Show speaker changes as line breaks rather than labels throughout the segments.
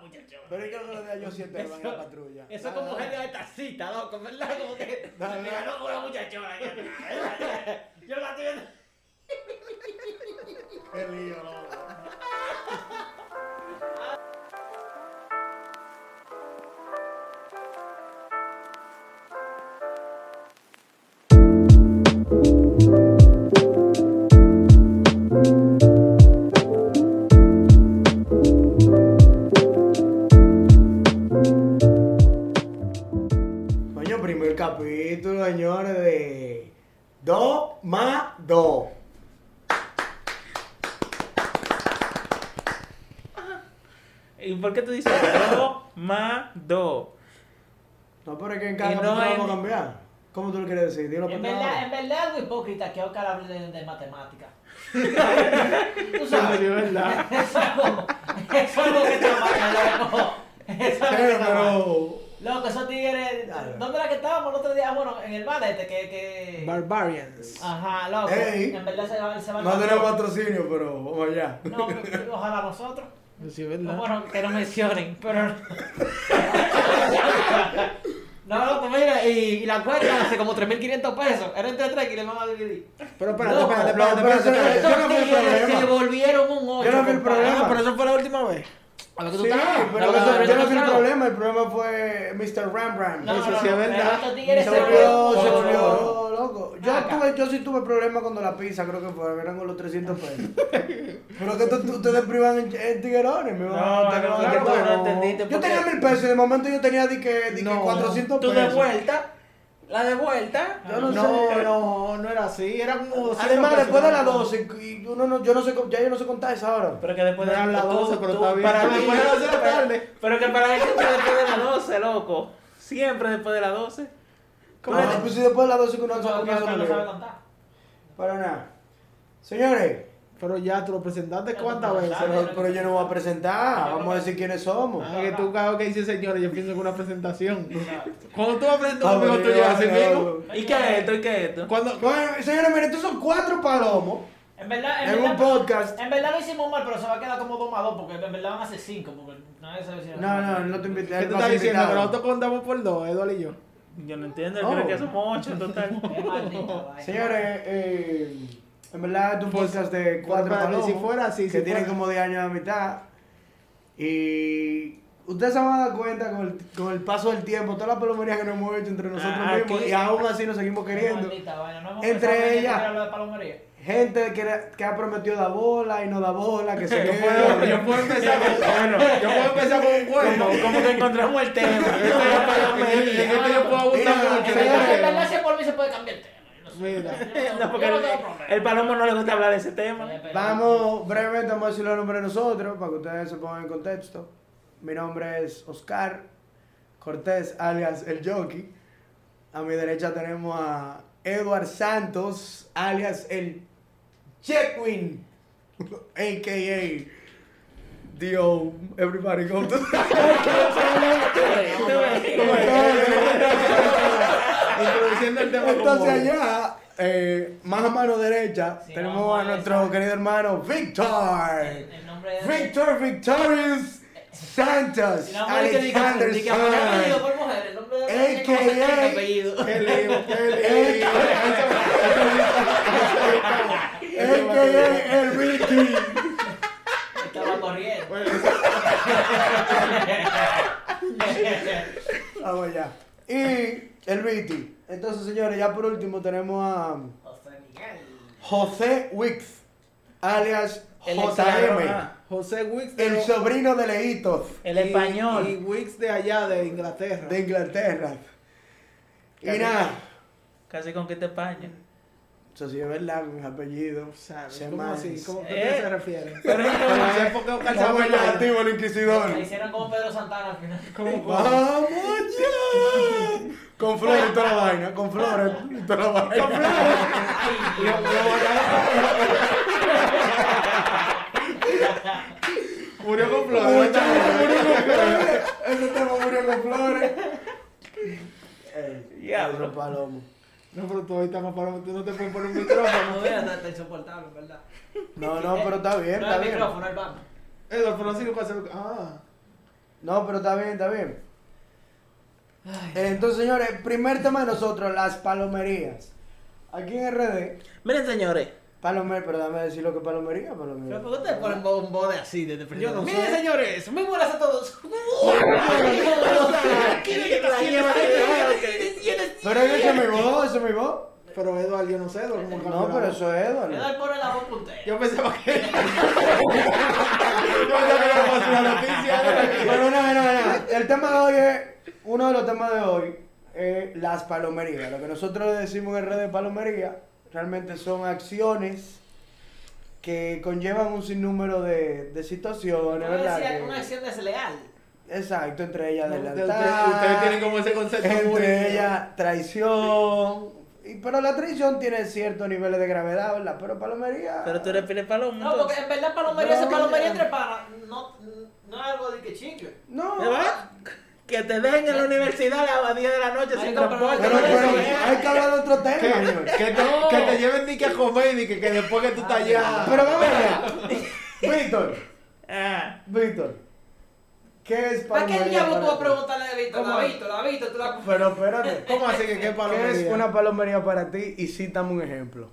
muchachona.
Pero es que no le da yo siete van en la patrulla.
Eso es como genio de taxista, loco, ¿verdad? Como que me ganó con una muchachona. ahí atrás. Yo la estoy viendo.
Qué lío, loco. En
el bar este que. que...
Barbarians.
Ajá, loco.
Ey.
En verdad se va, se va
No tenemos patrocinio, pero vamos allá.
No, pero- ojalá nosotros.
Sí, es verdad.
Bueno, que no mencionen, pero. No, loco, mira, y, y la cuenta hace como 3.500 pesos. Era entre tres que le vamos a dividir.
Pero espérate, espérate, espérate, espérate,
yo no el problema.
se volvieron un 8.
Yo no vi el problema.
Ah, pero eso fue la última vez.
A lo que tú
Sí, pero eso-
tú
yo no vi el problema. El problema fue Mr. Ram Ram.
No,
Eso
no,
sí
no,
es verdad.
se volvió, se volvió loco. Yo, tuve, yo sí tuve problemas cuando la pizza, creo que fue, eran con los 300 pesos. Pero que tú- tú- ustedes privan en, en tiguerones, van
No,
a
no, no, entendiste
Yo tenía mil pesos y de momento yo tenía di que, di que
No,
400
Tú
pesos.
de vuelta, la de vuelta.
Yo no
no,
sé.
no, no era así. Era como 200
Además, después de las 12, y uno no, yo no sé, ya yo no sé contar esa hora.
Pero que después de
Eran las
tú-
12, pero
tú-
está bien.
Para
Pero
mí,
después de las 12 de la tarde.
Pero que para mí siempre después de las 12, loco. Siempre después de las 12.
¿Cómo? Ah, pues si después de las 12 que uno
No, no sabe contar.
Para nada. Señores,
Pero ya tú lo presentaste cuántas veces.
pero, pero yo no voy a presentar, vamos a decir quiénes somos.
Ah, que tú cada vez que dices señores, yo pienso en una presentación. Cuando tú vas a presentar
Ah,
un amigo tuyo
ya,
así mismo.
¿Y qué es esto? ¿Y qué es esto?
Cuando,
Bueno, señores, miren, estos son cuatro palomos
En verdad, en,
en un podcast.
en verdad lo hicimos mal, pero se va a quedar como 2 más 2 porque en verdad van a ser 5. Porque nadie sabe si
No, no, no te invité.
¿Qué tú estás diciendo? Que nosotros contamos por dos, Eduardo y yo.
Yo no entiendo,
Oh.
cree que somos 8 en total.
Señores, eh, en verdad es un podcast de cuatro
Pues,
palomos.
si fuera así,
que
si
tienen
fuera-
como 10 años de mitad. Y ustedes se van a dar cuenta con el, con el paso del tiempo, todas las palomerías que nos hemos hecho entre nosotros
Ah,
mismos.
aquí-
Y aún así nos seguimos queriendo.
maldita vaina. No hemos
Entre ellas.
de.
Gente que, que ha prometido dar bola y no da bola, que se
Yo puedo, yo puedo empezar con, bueno, yo puedo empezar con un cuento.
Como, como que encontramos el tema.
Esto yo puedo- en este yo puedo abundar mucho. Este
si por mí se puede cambiar el tema.
Mira.
No, porque el, palomo no le gusta hablar de ese tema.
Vamos, brevemente vamos a decir los nombres de nosotros para que ustedes se pongan en contexto. Mi nombre es Oscar Cortés, alias El Jockey. A mi derecha tenemos a Edward Santos, alias El Checkwin, a.k.a. Dio, everybody go to
Introduciendo el tema como...
Entonces allá, eh, más a mano derecha,
Sí,
tenemos a
a
nuestro
esa.
querido hermano Victor.
El, el nombre de.
Victor Victorious Santos.
Si no, que
Alexander
que mujer. El de.
AKA.
¿cómo se escribe el
Ricky.
Estaba corriendo.
Vamos allá. Y el Viti. Entonces, señores, ya por último tenemos a
José Miguel.
José Wix, alias
El
JM.
José Wicks de,
el sobrino de Leitos
El
y-
español.
Y Wicks de allá, de Inglaterra.
de Inglaterra. Y
Casi-
nada,
Casi conquista España.
Eso sí es verdad, mis apellidos.
¿Sabes?
Se
¿Cómo así? ¿Cómo, ¿A
Eh.
qué se refiere?
Pero es
Pero
como-
es porque Oscar
Vamos
sabe
allá,
ya.
activo el inquisidor.
Le hicieron como Pedro Santana al final.
¿Cómo, cómo?
¡Vamos ya! Con flores y toda la vaina, con flores y toda la vaina.
Y yo- yo- Murió con flores.
Murió con flores. Ese tema murió con flores. Ey,
Diablo.
Pedro Palomo.
No, pero tú ahorita más para tú no te puedes poner un micrófono.
No está, insoportable, verdad.
No, no, pero está bien,
No
está
el
bien.
micrófono, el
pero así lo puede hacer. Ah.
No, pero está bien, está bien.
Ay.
Eh, Entonces, señores, primer tema de nosotros, las palomerías. Aquí en RD,
Miren, señores.
Palomer, pero dame decir lo que es palomería,
Pero
palomería.
¿por qué ustedes ponen bombones así desde el
Yo no
Miren, señores, muy buenas a todos.
Pero esa es mi voz, esa es mi voz.
Pero Eduardo, yo no sé, Eduardo,
No, pero eso es Eduardo.
Edward pone la voz puntera.
Yo pensaba que. yo pensaba que era más una noticia.
Pero no, no, no. El tema de hoy es, uno de los temas de hoy es las palomerías. Lo que nosotros decimos en red de palomería realmente son acciones que conllevan un sinnúmero de, de situaciones,
Una
¿verdad?
acción-
Que-
Una acción desleal.
exacto, entre ellas
Ustedes
deslealtad,
ustedes tienen como ese concepto muy.
entre ellas traición. Y, pero la traición tiene ciertos niveles de gravedad, ¿verdad? Pero palomería...
Pero tú eres pile palomo.
No, porque en verdad palomería
No,
es palomería entre panas. No, no es algo de que chicle.
No,
¿Me va? Que te dejen en la universidad a las 10 de la noche sin transporte.
pero, pero
es.
hay que hablar de otro tema,
Que,
señor.
que te,
No.
que te lleven ni que a comer y que, que después que tú estás allá.
Pero vamos allá. Víctor,
Ah,
Víctor. ¿Qué es
¿Para qué
palomería
diablo tú vas a preguntarle a Víctor?
¿Cómo
A
es?
Víctor, a Víctor, tú la...
Pero espérate.
¿Cómo así que qué
¿Qué
palomería?
es una palomería para ti? Y cítame un ejemplo.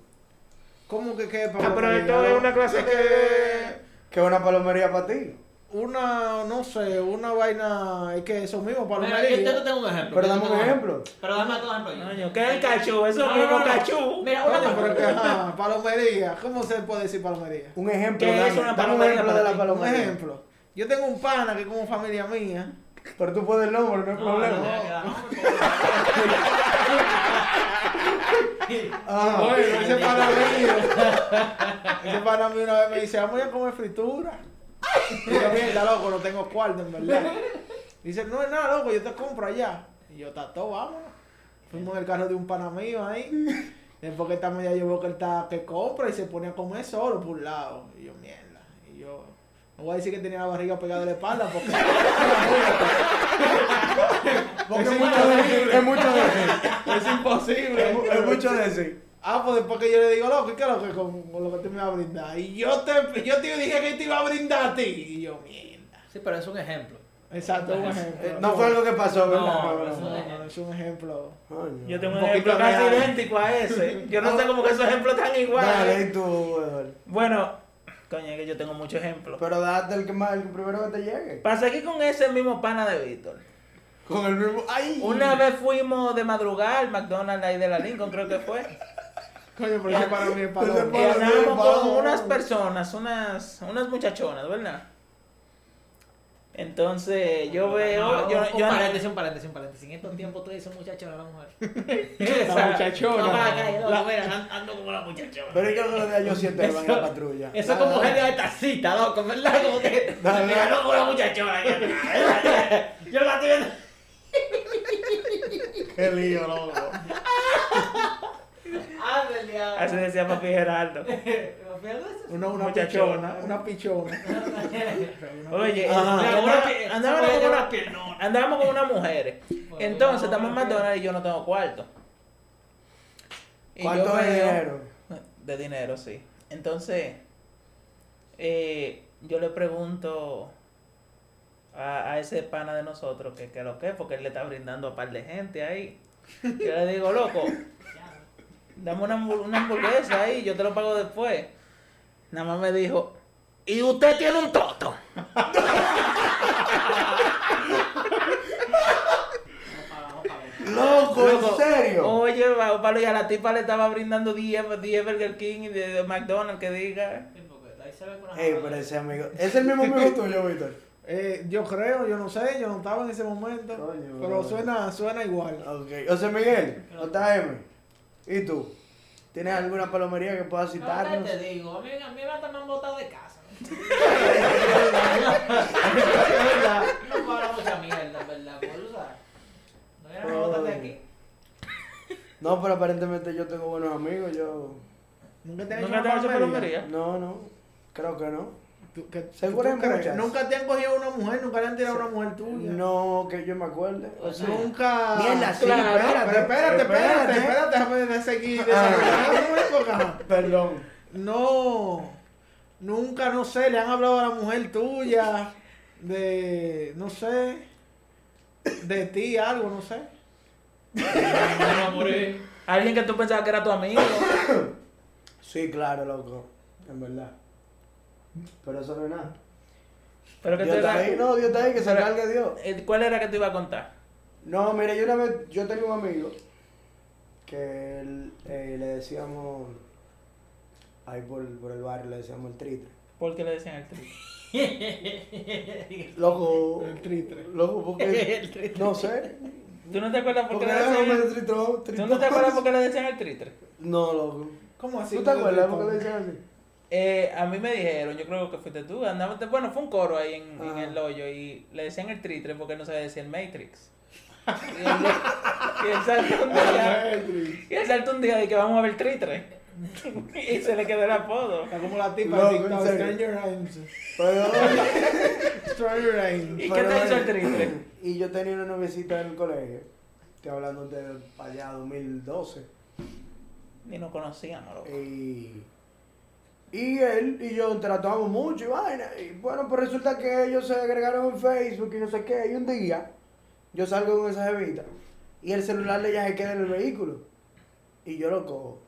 ¿Cómo que qué
Ah, pero
palomería?
esto es una clase
Es que
¿Qué es una palomería para ti?
Una, no sé, una vaina, es que eso mismo,
Mira,
palomería.
yo, yo te tengo un ejemplo.
Pero dame un ejemplo.
Pero dame otro ejemplo.
Coño, ¿qué es el cachú? Eso
No,
mismo
no, no.
cachú.
Mira, una
pero que, ajá, palomería, ¿cómo se puede decir palomería?
Un ejemplo.
¿Qué
dame,
es una
dame un
palomería
ejemplo
para
de la
ti?
Un
palomería.
ejemplo. Yo tengo un pana que es como familia mía.
Pero tú puedes el nombre, no hay
No,
problema.
no, no, no,
Ajá.
Bueno, ese pana mío. ese pana mío una vez me dice, vamos a comer fritura. Y yo, mierda, loco, no tengo cuarto, en verdad. Dice, no es nada, loco, yo te compro allá. Y yo, tato, vamos. Fuimos en el carro de un pana mío ahí. Después que esta media yo veo que él está que compra y se pone a comer solo por un lado. Y yo, mierda. Y yo, no voy a decir que tenía la barriga pegada de la espalda porque.
Porque
Es
mucho decir. Es mucho decir.
es imposible.
Es mucho decir.
Ah, pues después que yo le digo, loco, ¿y qué es lo que con, con lo que tú me vas a brindar? Y yo te, yo te dije que te iba a brindar a ti. Y yo, mierda.
Sí, pero es un ejemplo.
Exacto, un ejemplo.
Eh, No fue algo que pasó, ¿verdad?
No,
No,
es un ejemplo.
Coño.
Yo tengo un ejemplo casi
real.
idéntico a ese. Yo no sé cómo que esos ejemplos están
Dale,
iguales.
y tú.
Bueno, coño, es que yo tengo muchos ejemplos.
Pero date el que más, el primero que te llegue.
Pasa aquí con ese mismo pana de Víctor.
Con el mismo. ¡Ay!
Una vez fuimos de madrugada al McDonald's ahí de la Lincoln, creo que fue.
Coño, pero ese para mí es para
Y
Para
andábamos
mí,
con unas personas, unas, unas muchachonas, ¿verdad? Entonces yo veo, yo,
un
yo
paréntesis, un paréntesis, un paréntesis. En estos tiempos tú dices muchacho a la mujer.
La muchachona.
No, para acá, no, mira, an- ando como la muchachona.
Pero creo que yo siento que van en la patrulla.
Eso es como gente de tacita, loco, ¿verdad? Como que.
Dale.
Mira, no como la muchachona. Yo, yo la estoy viendo.
Qué lío, loco.
Ándale,
así decía papi Gerardo.
Una, una
Muchachona.
pichona, una pichona.
Oye, andábamos con
una
andábamos con unas mujeres. Entonces estamos en McDonald's y yo no tengo cuarto. Y
¿Cuánto
veo-
dinero?
De dinero, sí. Entonces, eh, yo le pregunto a, a ese pana de nosotros que, que lo que es, porque él le está brindando a par de gente ahí. Yo le digo, loco, dame una, una hamburguesa ahí, yo te lo pago después. Nada más me dijo, y usted tiene un toto.
Loco, ¿en serio?
Oye, Pablo, y a la tipa le estaba brindando 10, 10 Burger King y de, de McDonald's que diga.
Ey, pero ese amigo. ¿Es el mismo amigo tuyo, Víctor?
Eh, yo creo, yo no sé, yo no estaba en ese momento. Pero
bro.
suena, suena igual.
Ok. José Miguel, JM. ¿Y tú? ¿Tienes alguna palomería que puedas
¿Qué
citarnos?
te digo? A mí, a mí hasta me han botado de casa. No para mucha mierda, ¿verdad? Pues. No era de aquí.
No, pero aparentemente yo tengo buenos amigos. Yo.
¿Nunca te han
¿Nunca
hecho
te has hecho palomería?
No, no. Creo que no.
¿Tú- que-
Seguro
tú
hay
crees?
muchas.
Nunca te han cogido una mujer, nunca le han tirado a una mujer tuya.
No, que yo me acuerde. O sea,
Nunca.
Mierda, sí,
Claro,
espérate,
Pero espérate, espérate,
espérate.
espérate, déjame de seguir
Ah.
desarrollando.
Perdón.
No. Nunca, no sé, le han hablado a la mujer tuya. de, no sé, de ti algo, no sé.
Me.
Alguien que tú pensabas que era tu amigo.
Sí, claro, loco. En verdad. Pero eso no es nada.
Pero que
Dios está ahí, no, Dios está ahí, que se
Pero-
cargue Dios.
Eh, ¿Cuál era que te iba a contar?
No, mira, yo una vez, yo tenía un amigo que él, eh, le decíamos, ahí por, por el barrio le decíamos el tritre.
¿Por qué le decían el tri?
Loco,
El tritre.
loco, porque,
El tritre.
no sé.
¿Tú no te acuerdas por qué le decían el...
de tritón,
¿Tú no te acuerdas por qué le decían el tritre?
No, loco.
¿Cómo así?
¿Tú te acuerdas por qué le decían así?
Eh, a mí me dijeron, yo creo que fuiste tú, andaba, bueno, fue un coro ahí en, el hoyo y le decían el tritre porque no sabía decir el Matrix. Y él, y él saltó un día, y él saltó un día de que vamos a ver tritre. y se le quedó el apodo.
Está como la tipa TikTok,
serio.
Stranger Things.
Pero,
Stranger Things.
¿Y qué te hizo el tritre?
Y yo tenía una noviecita en el colegio. Estoy hablando de para allá 2012.
Ni nos conocíamos, loco.
Y, y él y yo interactuamos mucho y vaina. Y bueno, pues resulta que ellos se agregaron en Facebook y no sé qué. Y un día yo salgo con esa jevita y el celular de ella se queda en el vehículo. Y yo lo cojo.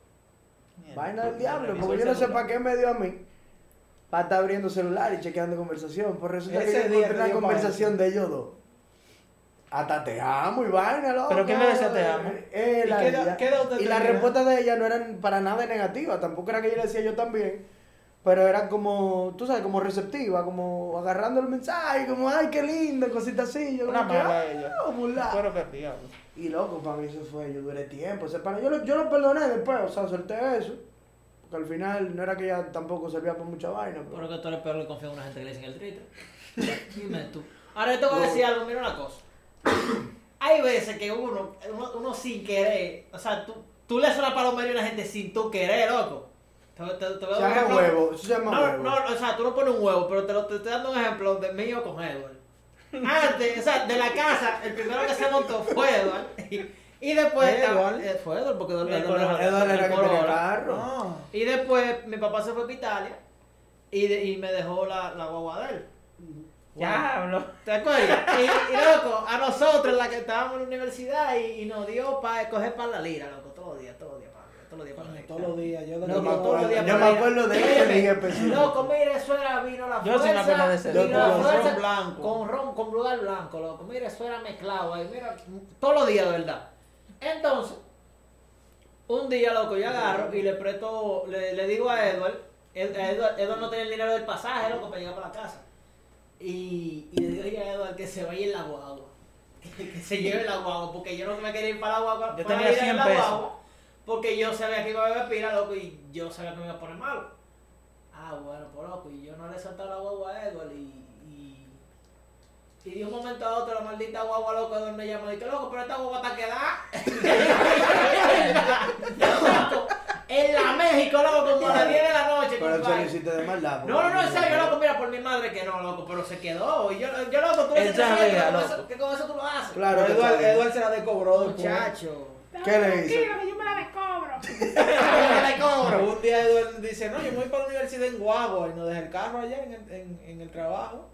Mierda.
Vaina del diablo, porque yo no sé para qué me dio a mí. Para estar abriendo celular y chequeando conversación. Pues resulta
Ese
que yo
día
encontré una conversación de ellos dos. Hasta te amo y vaina, loco.
¿Pero quién le decía te amo?
Eh,
¿Y
la-
qué qué
y respuestas de ella no eran para nada negativas. Tampoco era que yo le decía yo también. Pero eran como, tú sabes, como receptiva, como agarrando el mensaje, como, ay, qué lindo, cositas así. Yo
Una
como que,
mala
"Ah,
ella.
burla".
Pero que.
Y loco, para mí eso fue, yo duré tiempo. Ese pana, yo, lo, yo lo perdoné después, o sea, solté eso. Porque al final no era que ella tampoco servía para mucha vaina. Pero...
Pero que tú eres peor que confía en una gente que le dicen el tritre. Dime tú. Ahora yo te voy a decir algo, mira una cosa. Hay veces que uno, uno, uno sin querer, o sea, tú, tú le haces una palomería a una gente sin tú querer, loco. Te, te, te voy a
Se
dar un
llama
ejemplo.
huevo, se llama
No,
huevo.
no, o sea, tú no pones un huevo, pero te, lo, te estoy dando un ejemplo de mío con Edward. Antes, o sea, de la casa, el primero que se montó fue Edward. Y, y después
Edward.
eh, fue Edward, porque Edward,
El
Edward.
Eduardo era
el
que tenía
Corolla.
carro.
Ah.
Y después mi papá se fue a Italia y, de- y me dejó la, la guagua de él.
Diablo.
¿Te acuerdas? Y, y, loco, a nosotros, la que estábamos en la universidad, y, y nos dio para coger para la lira, loco, todos los días, todos los días todos los días para la.
Todos los días. Yo de
No,
Yo me
no, todos los
acuerdo,
días
yo me acuerdo de ese día específico.
Loco, mire, eso era vino la
Yo sí me
fuerza.
acuerdo de ese
vino
día.
la
Con
fuerza
ron blanco.
Con ron, con lugar blanco, loco. Mire, eso era mezclado ahí, mira, todos los días, de verdad. Entonces, un día, loco, yo agarro y le presto, le, le digo a Edward, Ed- a Edward, Edward no tenía el dinero del pasaje, loco, para llegar para la casa. Y, y le digo a Edward que se vaya en la guagua. Que, que se lleve la guagua, porque yo no me quería ir para la guagua.
Yo tenía
ir en
100
la
pesos.
Porque yo sabía que iba a beber pira, loco, y yo sabía que me iba a poner malo. Ah, bueno, por loco, y yo no le soltaba la guagua a Edward y, y, y de un momento a otro la maldita guagua loco donde llama y dije, loco, pero esta guagua está quedada. Loco, en la México, loco, como a las 10 de la noche,
Pero eso lo hiciste de maldad.
No, no, no, en serio, loco, mira, por mi madre que no, loco, pero se quedó. Y yo, yo loco, tú le dices que con eso- tú lo haces.
Claro sabía.
Edward se la descobró después.
Muchacho.
¿Qué le hizo?
que yo me la descobro.
le cobro. Un día Edward dice, no, yo me voy para la universidad en Guagua y nos deja el carro allá en el, en, en el trabajo.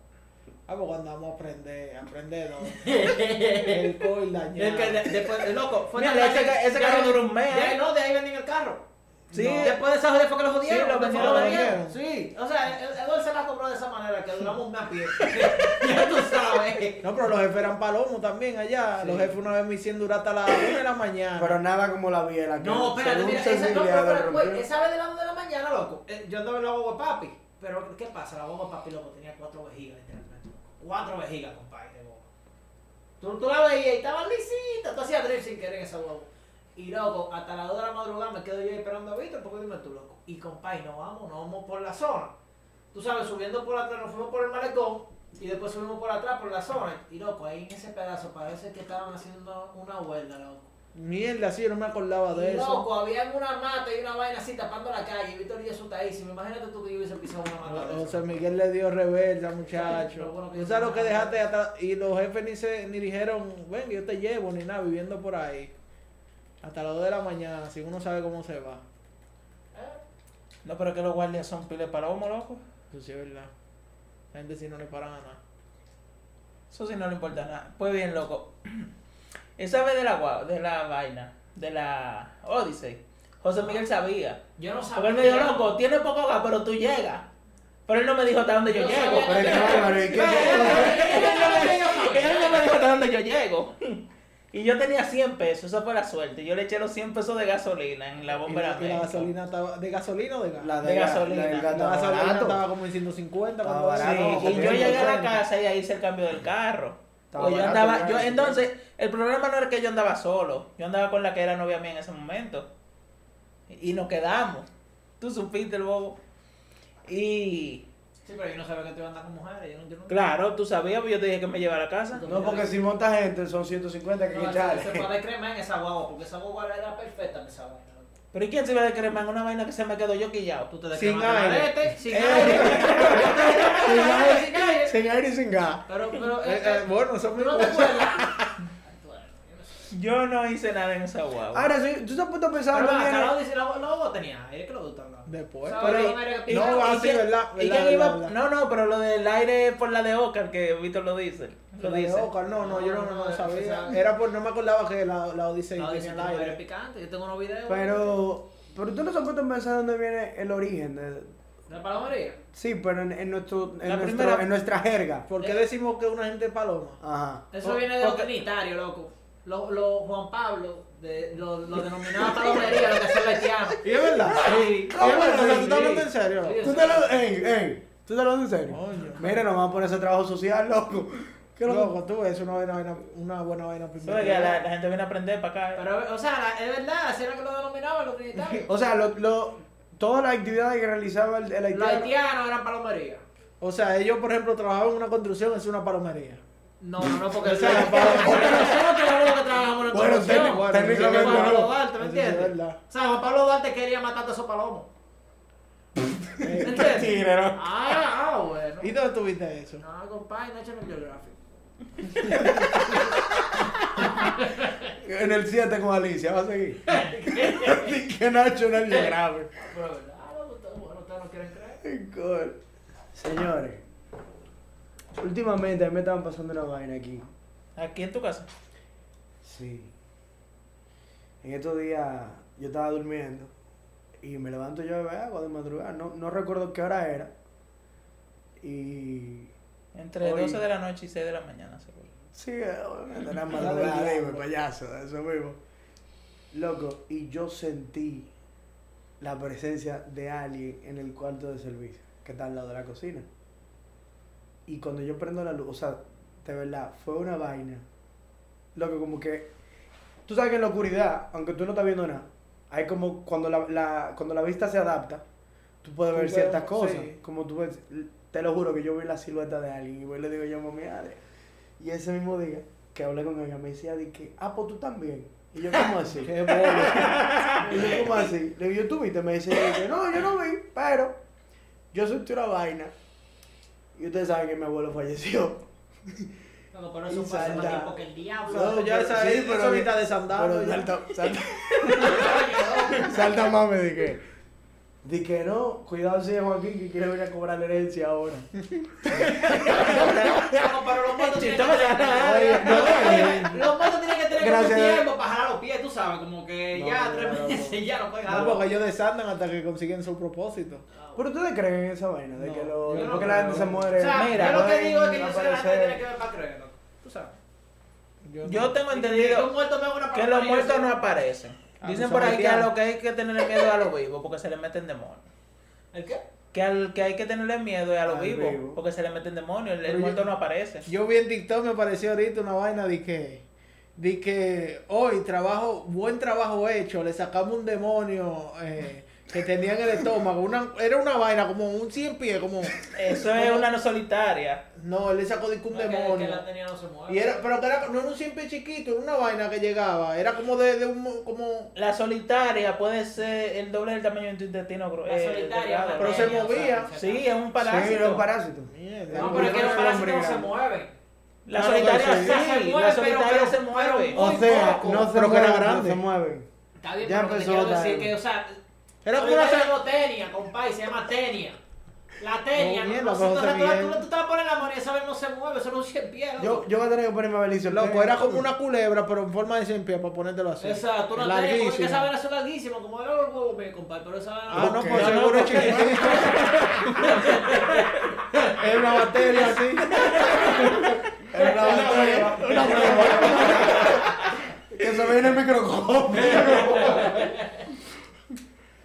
Ah, pues cuando vamos a aprender, a aprender, ¿no? el coil dañado.
El que de- después, el loco, fue
Mira, ese, ese carro duró un mes.
de ahí- no, de ahí vendían el carro.
Sí.
Después de esa jodida fue que lo jodieron.
Sí, lo vendieron,
vendieron. Sí, o sea, Ed- Edward se la compró de esa manera que duramos un mes a pie. ya tú sabes.
No, pero los jefes eran palomos también allá.
Sí.
Los jefes una vez me hicieron durar hasta las 1 de la mañana.
Pero nada como la biela.
No, espérate, mira, esa, no, pero,
de
pero, güey,
rompió.
esa vez de las 2 de la mañana, loco, eh, yo andaba en la de papi. Pero, ¿qué pasa? La de papi, loco, tenía cuatro vejigas, literalmente. Cuatro vejigas, compadre, de guagua. Tú, tú la veías y estaban lisitas, tú hacías drift sin querer en esa guagua. Y loco, hasta las 2 de la madrugada me quedo yo esperando a Víctor, porque dime tú, loco. Y compadre, nos vamos, nos vamos por la zona. Tú sabes, subiendo por atrás, nos fuimos por el malecón y después subimos por atrás por la zona. Y loco, ahí en ese pedazo parece que estaban haciendo una huelga, loco.
Mierda, sí, yo no me acordaba de
Y
eso.
loco, había una mata y una vaina así tapando la calle. Y Víctor y eso está ahí. Si me imagínate tú que yo hubiese pisado una mata. de
José
eso.
Miguel le dio reversa, muchacho.
bueno que
¿Tú
yo
sabes lo
no
que dejaste atrás? Y los jefes ni, se, ni dijeron, ven, yo te llevo, ni nada, viviendo por ahí. Hasta las 2 de la mañana, si uno sabe cómo se va.
No, pero es que los guardias son piles palomos, loco.
Eso sí es verdad. La gente si no le paran a nada.
Eso sí no le importa nada. Pues bien, loco. Esa vez de la de la vaina, de la Odyssey, José Miguel sabía.
Yo no sabía.
Porque él me dijo, loco, tiene poco gas, pero tú llegas. Pero él no me dijo hasta dónde yo,
Yo
llego.
Pero es que, Álvaro, ¿y qué-
Él no me dijo hasta dónde yo llego. Y yo tenía 100 pesos, esa fue la suerte. Yo le eché los 100 pesos de gasolina en la bomba de
la, gasolina estaba. ¿De gasolina o de gas?
La
De
gas-
gasolina.
La, del gas
La
estaba
gasolina
barato.
estaba como en 150.
Estaba
cuando-
barato,
Sí, y yo llegué a la
150.
casa y ahí hice el cambio del carro.
Estaba
Pues yo andaba, yo, entonces, el problema no era que yo andaba solo, yo andaba con la que era novia mía en ese momento. Y nos quedamos. Tú supiste el bobo. Y
Sí, pero yo no sabía que te iban a andar con mujeres. Yo no, yo no...
claro, tú sabías, pues yo te dije que me llevara a casa.
No, porque si monta gente son 150 que
No,
que
se, puede crema en esa guagua, porque esa guagua era perfecta en esa vaina.
Pero ¿y quién se iba a cremar en una vaina que se me quedó yo quillado?
Tú te
Sin aire.
lete, sin
Eh.
aire.
Sin aire.
Sin aire.
Sin aire y sin gas.
Pero, pero,
Eh,
eh,
eh, bueno, eso
¿tú
mismo.
no te acuerdas? Yo no
no hice nada en esa guagua.
Ahora, sí, tú te has puesto a pensar
Pero
dónde
acá
viene.
la dice, la la guagua tenía aire, que lo está hablando.
Después.
Pero-
Con aire que
y-
No, va así,
quién-
¿verdad?
¿Y
¿Verdad,
quién iba?
verdad?
No, no, pero lo del aire por la de Oscar, que Víctor lo dice. Lo
La de
dice.
Oscar, no, no, yo no,
No,
no
no,
sabía. Era por, no me acordaba que la, la Odyssey
No,
tenía
dice
el
no aire
aire.
picante. Yo tengo unos videos.
Pero, pero tú no te has puesto a pensar dónde viene el origen de.
¿De palomería?
Sí, pero en, en nuestro, en,
La
nuestro,
primera-
en nuestra jerga.
¿Por qué decimos que una gente es paloma?
Ajá.
Eso
Por-
viene de
porque-
trinitarios, loco. Los los Juan Pablo, de, lo, lo denominaba palomería, lo que hacía el haitiano.
¿Y es verdad?
Sí.
¿Es verdad? ¿Tú estás hablando en serio?
Sí.
¿Tú te lo, ey, ey, ¿tú te lo haces en serio? Mira, nos vamos a poner ese trabajo social, loco. ¿Qué loco?
Loco, tú ves una buena vaina, una buena vaina
es la, la gente viene a aprender para acá. eh.
Pero, o sea, la- es verdad, así era que lo denominaban los trinitarios.
O sea, lo, lo, todas las actividades que realizaba el, el
Los
haitiano.
haitianos eran palomería.
O sea, ellos, por ejemplo, trabajaban en una construcción, es una palomería.
No, no, no, porque nosotros los que trabajamos en
Bueno, técnico-
Juan
técnicamente
Pablo. Duarte, ¿me entiendes? O sea, Juan Pablo Duarte quería matar a esos palomos. ¿Me entiendes?
Tigre, ¿no?
Ah, ah, bueno.
¿Y dónde tuviste eso?
No, compadre, el Geographic.
En el 7 con Alicia, va a seguir. que es grave.
Pero, ¿verdad? Ustedes, bueno, ustedes no quieren creer.
Señores, últimamente a mí me estaban pasando una vaina aquí.
Aquí en tu casa.
Sí. En estos días yo estaba durmiendo y me levanto yo a beber agua de madrugada. No, no recuerdo qué hora era. Y.
Entre
Oye.
12 de la noche y 6 de la mañana, seguro.
Sí, obviamente era madrugada, dime, payaso, eso mismo. Loco, y yo sentí la presencia de alguien en el cuarto de servicio, que está al lado de la cocina. Y cuando yo prendo la luz, o sea, de verdad, fue una vaina. Loco, como que. Tú sabes que en la oscuridad, aunque tú no estás viendo nada, hay como cuando la, la- cuando la vista se adapta, tú puedes
Tú
ver ciertas cosas.
sí.
Como tú ves, te lo juro que yo vi la silueta de alguien y voy y le digo yo, mami, Ale. Y ese mismo día que hablé con ella, me decía, de que, ah, pues tú también. Y yo, ¿cómo así?
Qué.
Y yo, ¿cómo así? Le digo, ¿tú viste? Me dice, que, no, yo no vi, pero yo sentí una vaina. Y ustedes saben que mi abuelo falleció.
No, pero
Y
eso fue hace más
salta.
tiempo que el diablo.
No, ya esa
Sí,
es,
pero. Pero
ya.
salta, salta, salta mami de que, de que no, cuidado si es Joaquín que quiere venir a cobrar la herencia ahora.
No, pero los muertos tienen que
no,
Los muertos tienen que tener tiempo para jalar los pies, tú sabes, como que
No,
ya
no,
tres
no,
meses ya no pueden
No, porque ellos desandan hasta que consiguen su propósito.
Pero ustedes creen en esa vaina, de
No,
que lo,
yo
porque la gente se muere.
O sea,
Mira,
yo lo que digo es que yo sé que la gente tiene que ver para creerlo. Tú sabes.
Yo tengo
que
entendido que los muertos no aparecen.
Ah,
Dicen por ahí que a lo que hay que tenerle miedo es a los vivos, porque se le meten demonios.
¿El qué?
Que al que hay que tenerle miedo es a los vivos,
vivo.
porque se le meten demonios. El, el
yo-
muerto no aparece.
Yo vi en TikTok, me apareció ahorita una vaina de que, de que hoy trabajo, buen trabajo hecho, le sacamos un demonio eh, que tenía en el estómago. Una, era una vaina como un 100 pies, como,
Eso es una no solitaria.
no, él le sacó de que un
No, que-
demonio.
Que la tenía no se mueve.
Y era, pero que era, no era un 100 pies chiquito, era una vaina que llegaba, era como de, de un, como,
La solitaria puede ser el doble del tamaño de tu intestino
La
eh,
solitaria,
pero se
o sea,
movía.
se-
Sí, es un
Sí,
parásito.
era un parásito.
mierda.
No, pero es que los parásitos no se mueven.
La
Claro
solitaria
que sí.
se
la
mueve,
solitaria
pero-
se
pero-
mueve.
pero-
O sea,
poco.
no se
Pero que era
mueven, no
grande.
se mueven.
Está bien,
Ya
pero
empezó
quiero
otra
decir
vez.
que, o sea,
Era como
ahorita
una
tengo tenia, compadre, se llama tenia. La tenia, ¿no?
mierda,
No,
pero
entonces
José
tú, tú, tú te la pones en la mano y esa vez no se mueve, eso no cien pies.
Yo, yo voy a tener que ponerme a Belice.
Loco, era como una culebra, pero en forma de cien pies, para ponértelo así.
Exacto, una tenia, porque esa vez es larguísima, como era los huevos míos, compadre, pero esa
Ah, no, pues
No, no,
seguro es chiquitito. Es una batería así.
Era una batería, una prueba. Que se ve en el microscopio.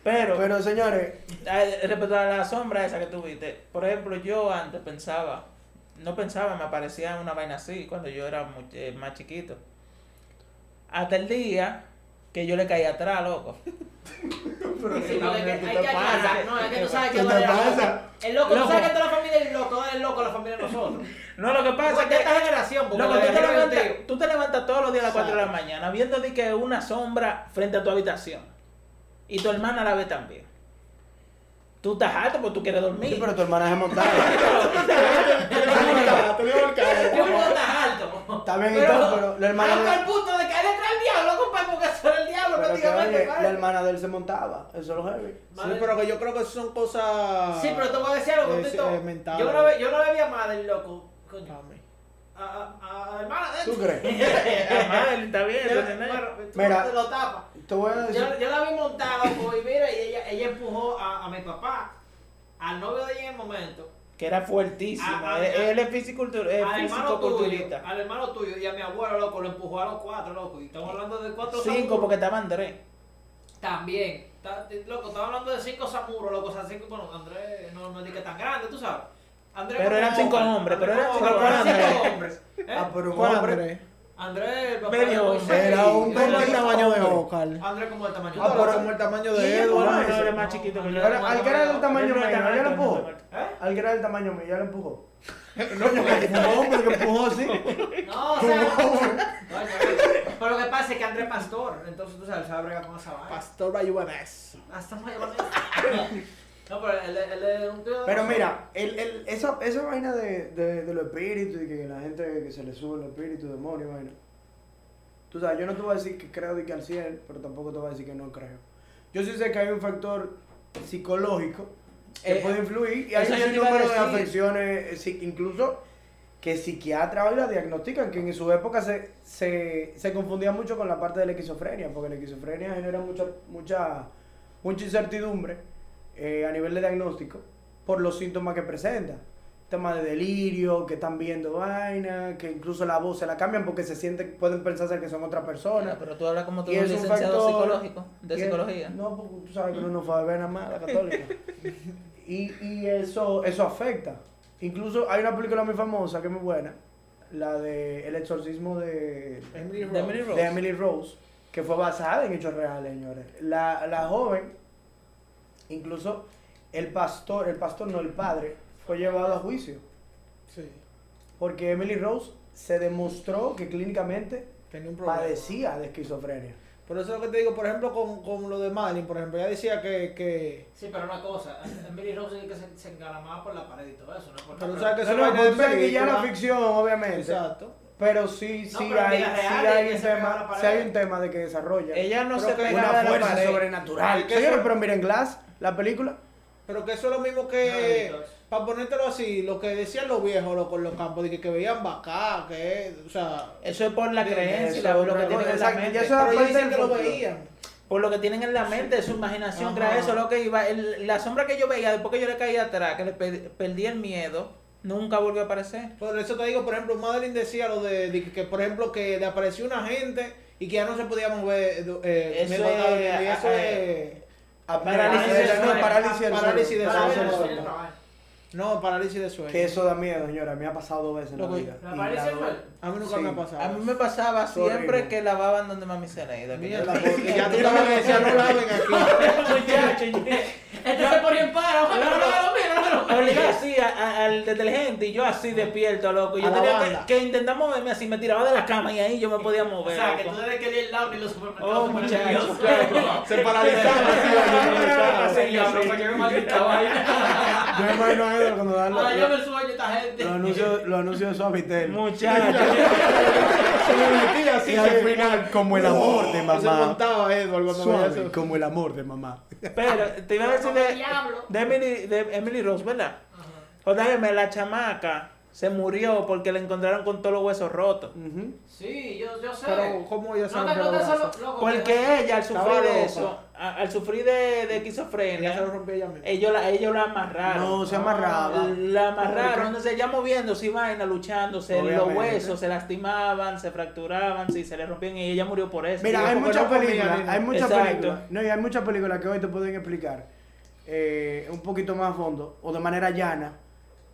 Pero,
Pero señores,
eh, respecto a la sombra esa que tuviste, por ejemplo, yo antes pensaba, no pensaba, me aparecía una vaina así cuando yo era mu- eh, más chiquito. Hasta el día que yo le caí atrás, loco.
Sí, porque hay que- hay
¿qué
que
te
aclarar,
pasa?
No, es que tú sabes que
¿Qué te pasa?
El loco, tú sabes que toda la familia es loco, no es loco la familia de nosotros.
No, lo que pasa es que...
esta generación, porque
Loco, tú te, levantas,
contigo.
tú te levantas todos los días a las 4 de la mañana viendo de que una sombra frente a tu habitación. Y tu hermana la ve también. Tú estás alto porque tú quieres dormir.
sí, pero tu hermana
estar alto.
Está bien y todo, pero la hermana
Hasta
de-
el punto de caer detrás del diablo, compadre, porque eso era el diablo
Pero que,
prácticamente.
oye,
padre.
la hermana de él se montaba. Eso es lo heavy.
Sí, pero que yo creo que son cosas.
Sí, pero te voy a decir algo,
mentales.
Yo no, ve- yo no bebía más del loco. Coño. A, a, a hermana de
¿Tú crees?
Él está bien.
Yo-. Bueno, tú
Mira.
te lo tapas.
Te voy a decir.
Yo, yo la vi montada, y mira, y ella, ella empujó a, a mi papá, al novio de ella en el momento,
Que era fuertísimo.
Ah, ah,
él,
ah.
él es fisicultur- es
al hermano tuyo,
fisicoculturista.
al hermano tuyo y a mi abuelo, loco, lo empujó a los cuatro, loco, y estamos hablando de cuatro
Cinco,
samuros.
porque estaba Andrés.
También, ta- loco, estamos hablando de cinco samuros, loco, o sea, cinco, bueno, Andrés no, no es que tan grande, tú sabes. Andrés
Pero
como
eran cinco hombres, pero eran
como
cinco hombres.
cinco hombres. ¿eh?
Ah, pero un
¿Cuál
hombre.
Andrés?
El papá
Medio.
Era un
y-
¿Cómo es el tamaño de. Oscar?
Andrés como el tamaño
Ah,
de
pero-
Oscar.
como el tamaño
¿Y
de
cómo
No, más chiquito que yo.
Al que era del tamaño lo
¿Eh?
Al que era del tamaño mío, ella lo empujó. Coño, que empujó, pero que empujó así.
No, o sea, pero lo que pasa es que Andrés Pastor, entonces tú sabes, sabe bregar con esa vaina.
Pastor Bayubanes.
Hasta muy No, pero él, él es un tío de
Pero mira, el, el, esa, esa vaina de, de, de los espíritus y que la gente que se le sube los espíritus, demonios, vaina. Tú sabes, yo no te voy a decir que creo de que al 100, pero tampoco te voy a decir que no creo. Yo sí sé que hay un factor psicológico que
Eh,
puede influir y hay un número de afecciones, eh, incluso que psiquiatras hoy la diagnostican, que en su época se, se, se confundía mucho con la parte de la esquizofrenia, porque la esquizofrenia genera mucha, mucha, mucha incertidumbre eh, a nivel de diagnóstico por los síntomas que presenta. Temas de delirio, que están viendo vaina, que incluso la voz se la cambian porque se sienten, pueden pensarse que son otra persona.
Pero tú hablas como tú eres
es un
licenciado
factor
psicológico, de
que-
psicología.
No, porque tú sabes que uno no fue a ver nada más a la católica. y y eso, eso afecta. Incluso hay una película muy famosa que es muy buena, la de El exorcismo de,
Emily
De Emily
Rose.
Rose.
de Emily Rose, que fue basada en hechos reales, señores. La, la joven, incluso el pastor, el pastor no, el padre, fue llevado a juicio.
Sí.
Porque Emily Rose se demostró que clínicamente
Tenía un problema.
padecía de esquizofrenia.
Por eso es lo que te digo, por ejemplo, con, con lo de Madeline, por ejemplo, ella decía que, que
Sí, pero una cosa, Emily Rose es el que se, se engalamaba por la pared y todo eso, ¿no? Por
Pero tú sabes que
No,
eso
no, sabes que ya la
película.
ficción, obviamente.
Exacto.
Pero sí,
No,
sí,
pero
hay, sí hay
es
un
pega
tema, sí hay un tema de que desarrolla
Ella no
Pero
se pegaba
una
de la
fuerza
pared.
sobrenatural.
Es
Señores, pero miren Glass, la película.
Pero que eso es lo mismo que, para ponértelo así, lo que decían los viejos los, con los campos, de que, que veían vaca, que, o sea,
Eso es por la
Eso,
creencia y la- lo que tienen en la mente.
eso-
pero ellos dicen que lo veían.
Por lo que tienen en la mente, su imaginación crea
Ajá.
eso. Lo que iba, el- la sombra que yo veía después que yo le caía atrás, que le pe- perdí el miedo, nunca volvió a aparecer.
Por eso te digo, por ejemplo, Madeline decía lo de, de que, que, por ejemplo, que le apareció una gente y que ya no se podía mover. eh,
Eso es-
y eso
ah,
es...
Parálisis del
no,
sueño.
parálisis del sueño.
Parálisis del
sueño.
no,
parálisis de sueño.
Que eso da miedo, señora. Me ha pasado dos veces en la vida.
¿La
Y
parálisis del sueño?
A mí nunca
Sí.
me ha pasado.
A mí me pasaba siempre que lavaban donde mami yo-
porque ya tú estabas que decía, no laven aquí.
Muchacho,
Este se ponía en
Obligado así a- a- al detergente y yo así despierto, loco. Y yo tenía que, que intentar moverme así, me tiraba de la cama y ahí yo me podía
O
mover.
sea, que
loco.
tú desde que leí el lado ni los supermercados
Oh,
se ponen
muchacho,
nerviosos.
claro.
Se paralizaba.
Sí, yo
me maldita vaina.
Yo me imagino a Edward cuando dan
Ahora yo
los,
me sueño esta gente.
los anuncios, los anuncios de Suavitel.
Muchacho.
Se me metía así.
Y al
se-
final, como el amor de
Se
mamá.
montaba Edward cuando
Suave, como el amor de mamá.
Pero te iba a decir de Emily, de Emily Rose, ¿verdad?
Ajá.
Óyeme, la chamaca se murió porque la encontraron con todos los huesos rotos.
Ujú.
Sí, yo, yo sé.
Pero, ¿cómo ella se
no no loco,
Porque
que-
ella, al sufrir de eso, a- al sufrir de, de
Ella se lo
esquizofrenia,
rompió ella misma.
ellos la, ellos la amarraron.
No, se amarraba.
La amarraron, entonces ella moviéndose y vaina, luchándose, los huesos se lastimaban, se fracturaban, sí, se le rompían y ella murió por eso.
Mira, hay muchas
no
películas, hay muchas películas, no, y hay muchas películas que hoy te pueden explicar eh, un poquito más a fondo o de manera llana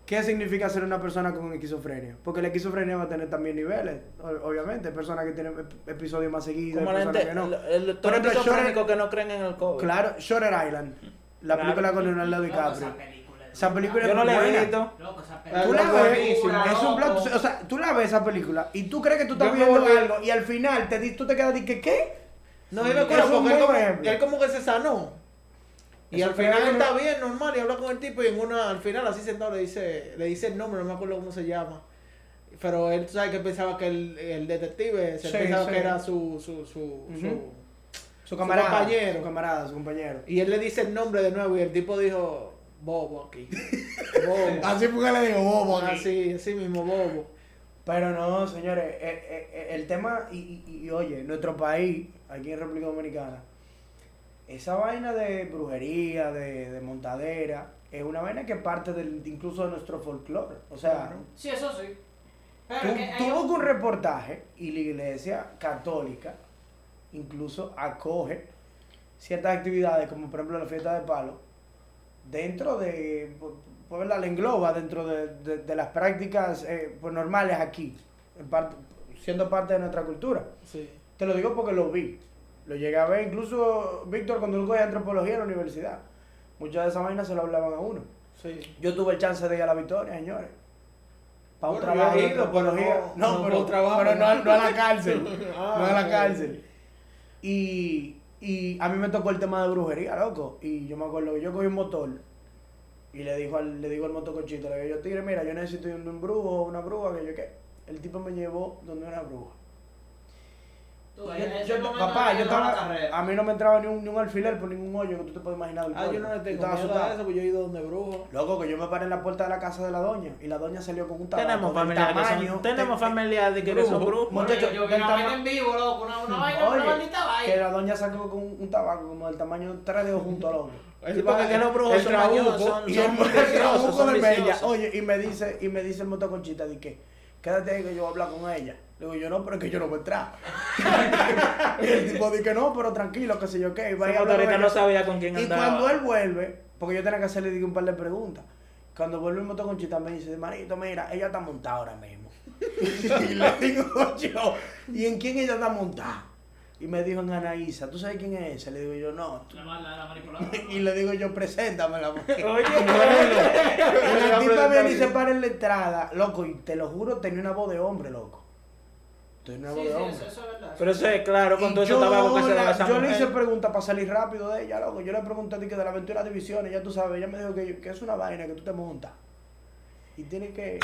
qué significa ser una persona con esquizofrenia. Porque la esquizofrenia va a tener también niveles, obviamente. Hay personas que tienen ep- episodios más seguidos,
Como
personas
gente,
que no.
el, el, los
ejemplo,
que no creen en el COVID.
Claro, Shutter Island, la
Claro.
película con Leonardo DiCaprio.
esa película.
Yo no la he visto.
Loco, esa
Tú la ves, es un plot,
loco.
o sea, tú la ves esa película y tú crees que tú estás
Yo
viendo algo y al final te, tú te quedas de que ¿qué?
No,
Sí.
yo me acuerdo
Es un
porque él
buen
como,
ejemplo.
él como que se sanó. Y
Eso
al final él está bien, normal, y habla con el tipo y en una, al final así sentado le dice, le dice el nombre, no me acuerdo cómo se llama. Pero él, tú sabes que pensaba que el, el detective, se
Sí,
pensaba
sí.
que era su, su, su, su-
Su camarada,
compañero.
su camarada, su compañero.
Y él le dice el nombre de nuevo y el tipo dijo, Bobo aquí. Bobo.
Así porque le digo bobo aquí.
Así, así mismo, Bobo.
Pero no, señores, eh, eh, eh, el tema, y, y- y, oye, nuestro país, aquí en República Dominicana, esa vaina de brujería, de, de montadera, es una vaina que parte del, incluso de nuestro folclore. O sea,
Claro.
Sí, eso sí. Pero
tú,
que
tú
un-
reportaje y la iglesia católica incluso acoge ciertas actividades, como por ejemplo la fiesta de palo, dentro de, pues, pues, la engloba dentro de, de- de las prácticas eh, pues, normales aquí, en parte, siendo parte de nuestra cultura.
Sí.
Te lo digo porque lo vi. Lo llegué a ver incluso Víctor cuando cogía antropología en la universidad. Muchas de esas vainas se lo hablaban a uno.
Sí.
Yo tuve el chance de ir a la victoria, señores. Para un
Bueno,
trabajo
yo he
de
ido, pero no- no
pero,
trabajo,
pero no, a la cárcel.
Ah,
no a la cárcel. Y, y a mí me tocó el tema de brujería, loco. Y yo me acuerdo que yo cogí un motor y le dijo al, le digo al motocochito, le digo, yo tigre, mira, yo necesito ir donde un brujo o una bruja, que yo qué. El tipo me llevó donde una bruja.
Tú,
Yo- yo- papá,
me
yo estaba, a mí no me entraba ni un, ni un alfiler por ningún hoyo que tú te puedes imaginar.
Ah, yo no le tengo
estaba
miedo
asustado.
a eso, porque yo he ido donde brujo.
Loco, que yo me paré en la puerta de la casa de la doña y la doña salió con un tabaco
Tenemos familiares que son, tenemos
de-
familiares que son
brujo.
brujos.
Bueno,
muchacho,
yo, vi una en vivo, loco, una, una vaina, una maldita
que
vaina.
la doña sacó con un, un tabaco como del tamaño de tres dedos junto al hombro.
Sí, porque que los brujos
el
son mañosos, son, son
el, el
son
de oye, y me dice, y me dice el motoconchita, de que, quédate ahí que yo voy a hablar con ella. Le digo, yo no, pero es que yo no voy a entrar. y el tipo dice que no, pero tranquilo, que sé yo qué. y va y
Ese
habla con
motorista
ella.
no sabía con quién
Y cuando él vuelve, porque yo tenía que hacerle digo, un par de preguntas. Cuando vuelve el motoconchita me dice, manito, mira, ella está montada ahora mismo. y le digo yo, ¿y en quién ella está montada? Y me dijo en Anaísa, ¿tú sabes quién es esa? Le digo yo, no.
La, la, la.
Y le digo yo, preséntamela.
Oye,
Y la tipa viene y se para en la entrada, loco, y te lo juro, tenía una voz de hombre, loco.
Sí,
voz
sí,
de
eso,
hombre.
eso es verdad.
pero eso es claro, con
Y
todo ese
yo
tabaco que se
la- Yo le hice preguntas para salir rápido de ella, loco. Yo le pregunté de, que de la aventura de divisiones, ya tú sabes, ella me dijo que, que es una vaina que tú te montas. Y tienes que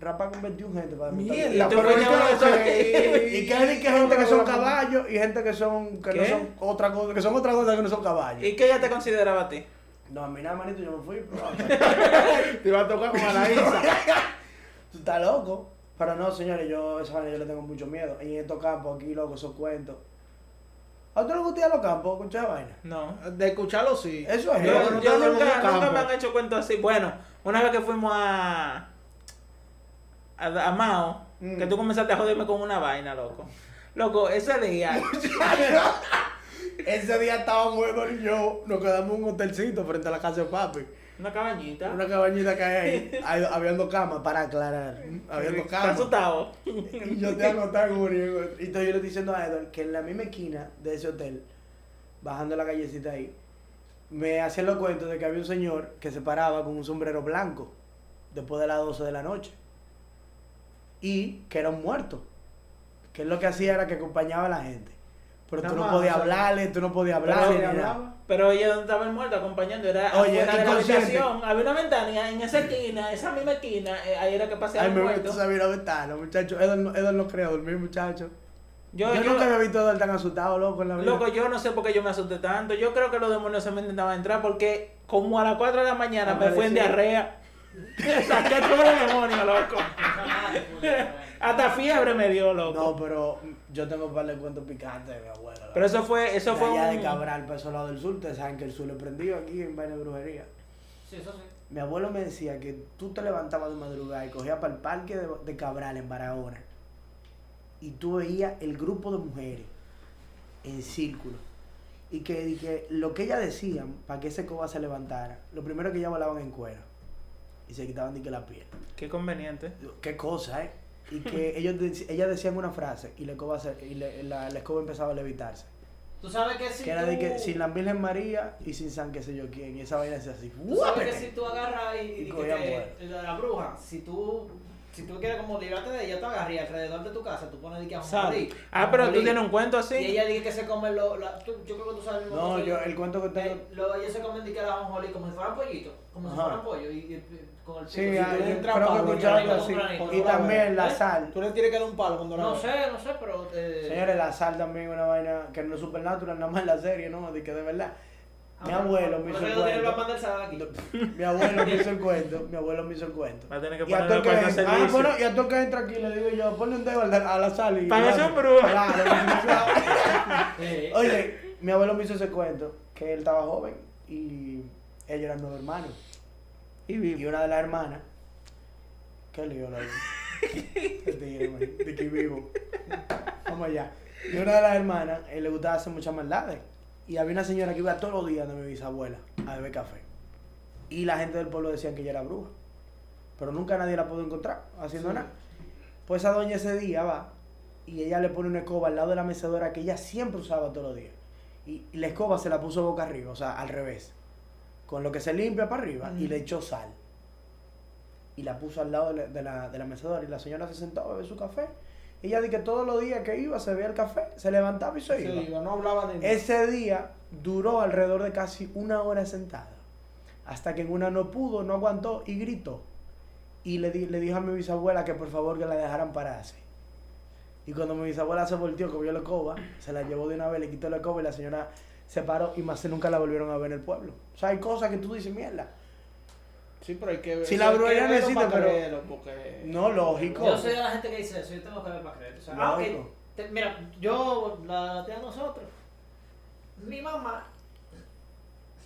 rapar con 21 gente para.
Mierda,
Y tú
pero que
eso.
sé.
Y que hay que gente que son caballos y gente que son que no
¿Qué?
son otra cosa, que son otra cosa que no son caballos.
¿Y qué ella te consideraba a ti?
No, a mí nada, manito, yo me fui. pero-
Te iba a tocar con Anaísa.
Tú estás loco. Pero no, señores, yo esa vaina yo le tengo mucho miedo. Y en estos campos aquí, loco, esos cuentos. ¿A usted le gusta ir a los campos con esa vaina?
No.
De escucharlo sí.
Eso es.
Yo,
Yo
no
yo
tengo
nunca, nunca me han hecho cuentos así. Bueno, una vez que fuimos a. a, a Mao,
Mm.
que tú comenzaste a joderme con una vaina, loco. Loco, ese día.
Ese día estábamos Edward y yo, nos quedamos en un hotelcito frente a la casa de papi.
Una cabañita.
Una cabañita que hay ahí. Dos camas, para aclarar.
¿Estás
camas.
asustado?
Y yo te en uno y en otro. Y entonces yo le estoy diciendo a Edward que en la misma esquina de ese hotel, bajando la callecita ahí, me hacían los cuentos de que había un señor que se paraba con un sombrero blanco después de las 12 de la noche. Y que era un muerto. Que él lo que hacía era que acompañaba a la gente. Pero tú no podías
o sea,
hablarle, tú no podías
Pero
hablarle. nada.
hablaba.
Pero ella donde estaba el muerto acompañando, era
Oye,
de la habitación. Había una ventana y en esa esquina, esa misma esquina, eh, ahí era que paseaba
Ay,
el
me
muerto.
meto a abrir la ventana, muchacho. Edward, no- Edward no creo dormir, muchacho.
Yo,
Yo,
yo-
nunca había visto a Edward tan asustado, loco, en la vida.
Loco, yo no sé por qué yo me asusté tanto. Yo creo que los demonios se me intentaban entrar porque como a las 4 de la mañana me fue en diarrea. Saqué todos los demonios, loco. Hasta fiebre me dio, loco.
No, pero yo tengo un par de cuentos picantes de mi abuela. loco.
Pero eso fue, eso
De
fue
allá
un...
de Cabral, para esos lados del sur, ustedes saben que el sur le prendió aquí en vaina de brujería.
Sí, eso sí.
Mi abuelo me decía que tú te levantabas de madrugada y cogías para el parque de, de Cabral en Barahona y tú veías el grupo de mujeres en círculo y que, y que lo que ellas decían para que ese coba se levantara, lo primero que ellas volaban en cuero y se quitaban de que la piel.
Qué conveniente.
Qué cosa, ¿eh? Y que ellos ellas decían una frase y la escoba, se- y le- la, la escoba empezaba a levitarse.
Tú sabes que si
que era
tú...
de que sin la Virgen María y sin San qué sé yo quién. Y esa vaina es así.
Tú sabes que si tú agarras y,
Y
y que
cogía
te- la, la bruja, si tú, si tú quieres como librarte de ella, tú agarras y alrededor de tu casa, tú pones de que a ajonjolí,
Ah, pero tú tienes un cuento así.
Y ella dice que se come lo, la, tú- yo creo que tú sabes el
No,
que
yo, el cuento que tengo.
Eh, lo, ellos se comen de que la ajonjolí como si fueran pollitos, como si
Ajá.
fueran pollo y, y-
Sí,
entras
creo que
palo,
algo
con
así.
granito,
Y también la
¿Eh?
sal.
Tú le tienes que dar un palo cuando la
No sé, no sé, pero... Eh,
Señores, la sal también es una vaina que no es supernatural, nada más en la serie, ¿no? De que de verdad. Mi abuelo me hizo el
eso la
cuento. Mi abuelo me hizo el cuento. Mi abuelo me hizo el cuento.
Va a tener que
a que
para el
entra, ah, bueno, y a todo que entra aquí le digo yo, ponle un dedo al- a la sal y. Y-
un brujo.
Oye, mi abuelo me hizo ese cuento, que él estaba joven y ellos eran nueve hermanos.
Y
una de las hermanas, qué lío la tigre, man, de que vivo. Vamos allá. Y una de las hermanas, él le gustaba hacer muchas maldades. Y había una señora que iba todos los días de mi bisabuela a beber café. Y la gente del pueblo decían que ella era bruja. Pero nunca nadie la pudo encontrar haciendo
Sí.
nada. Pues esa doña ese día va y ella le pone una escoba al lado de la mecedora que ella siempre usaba todos los días. Y y la escoba se la puso boca arriba, o sea, al revés. Con lo que se limpia para arriba y le echó sal. Y la puso al lado de la, de la, de la mecedora y la señora se sentó a beber su café. Y ella dice que todos los días que iba se bebía el café, se levantaba y se iba.
iba, no hablaba de nada.
Ese día duró alrededor de casi una hora sentada. Hasta que en una no pudo, no aguantó y gritó. Y le, di- le dijo a mi bisabuela que por favor que la dejaran pararse. Y cuando mi bisabuela se volteó, vio la escoba, se la llevó de una vez, le quitó la escoba y la señora se paró y más nunca la volvieron a ver en el pueblo. O sea, hay cosas que tú dices, mierda.
Sí, pero hay que ver.
Si la brujería no
verlo
existe,
para
pero-
creerlo, porque-
No, lógico.
Yo soy de la gente que dice eso, yo tengo que ver para creer. O sea, ah, te- mira, yo, la, tía de nosotros, mi mamá,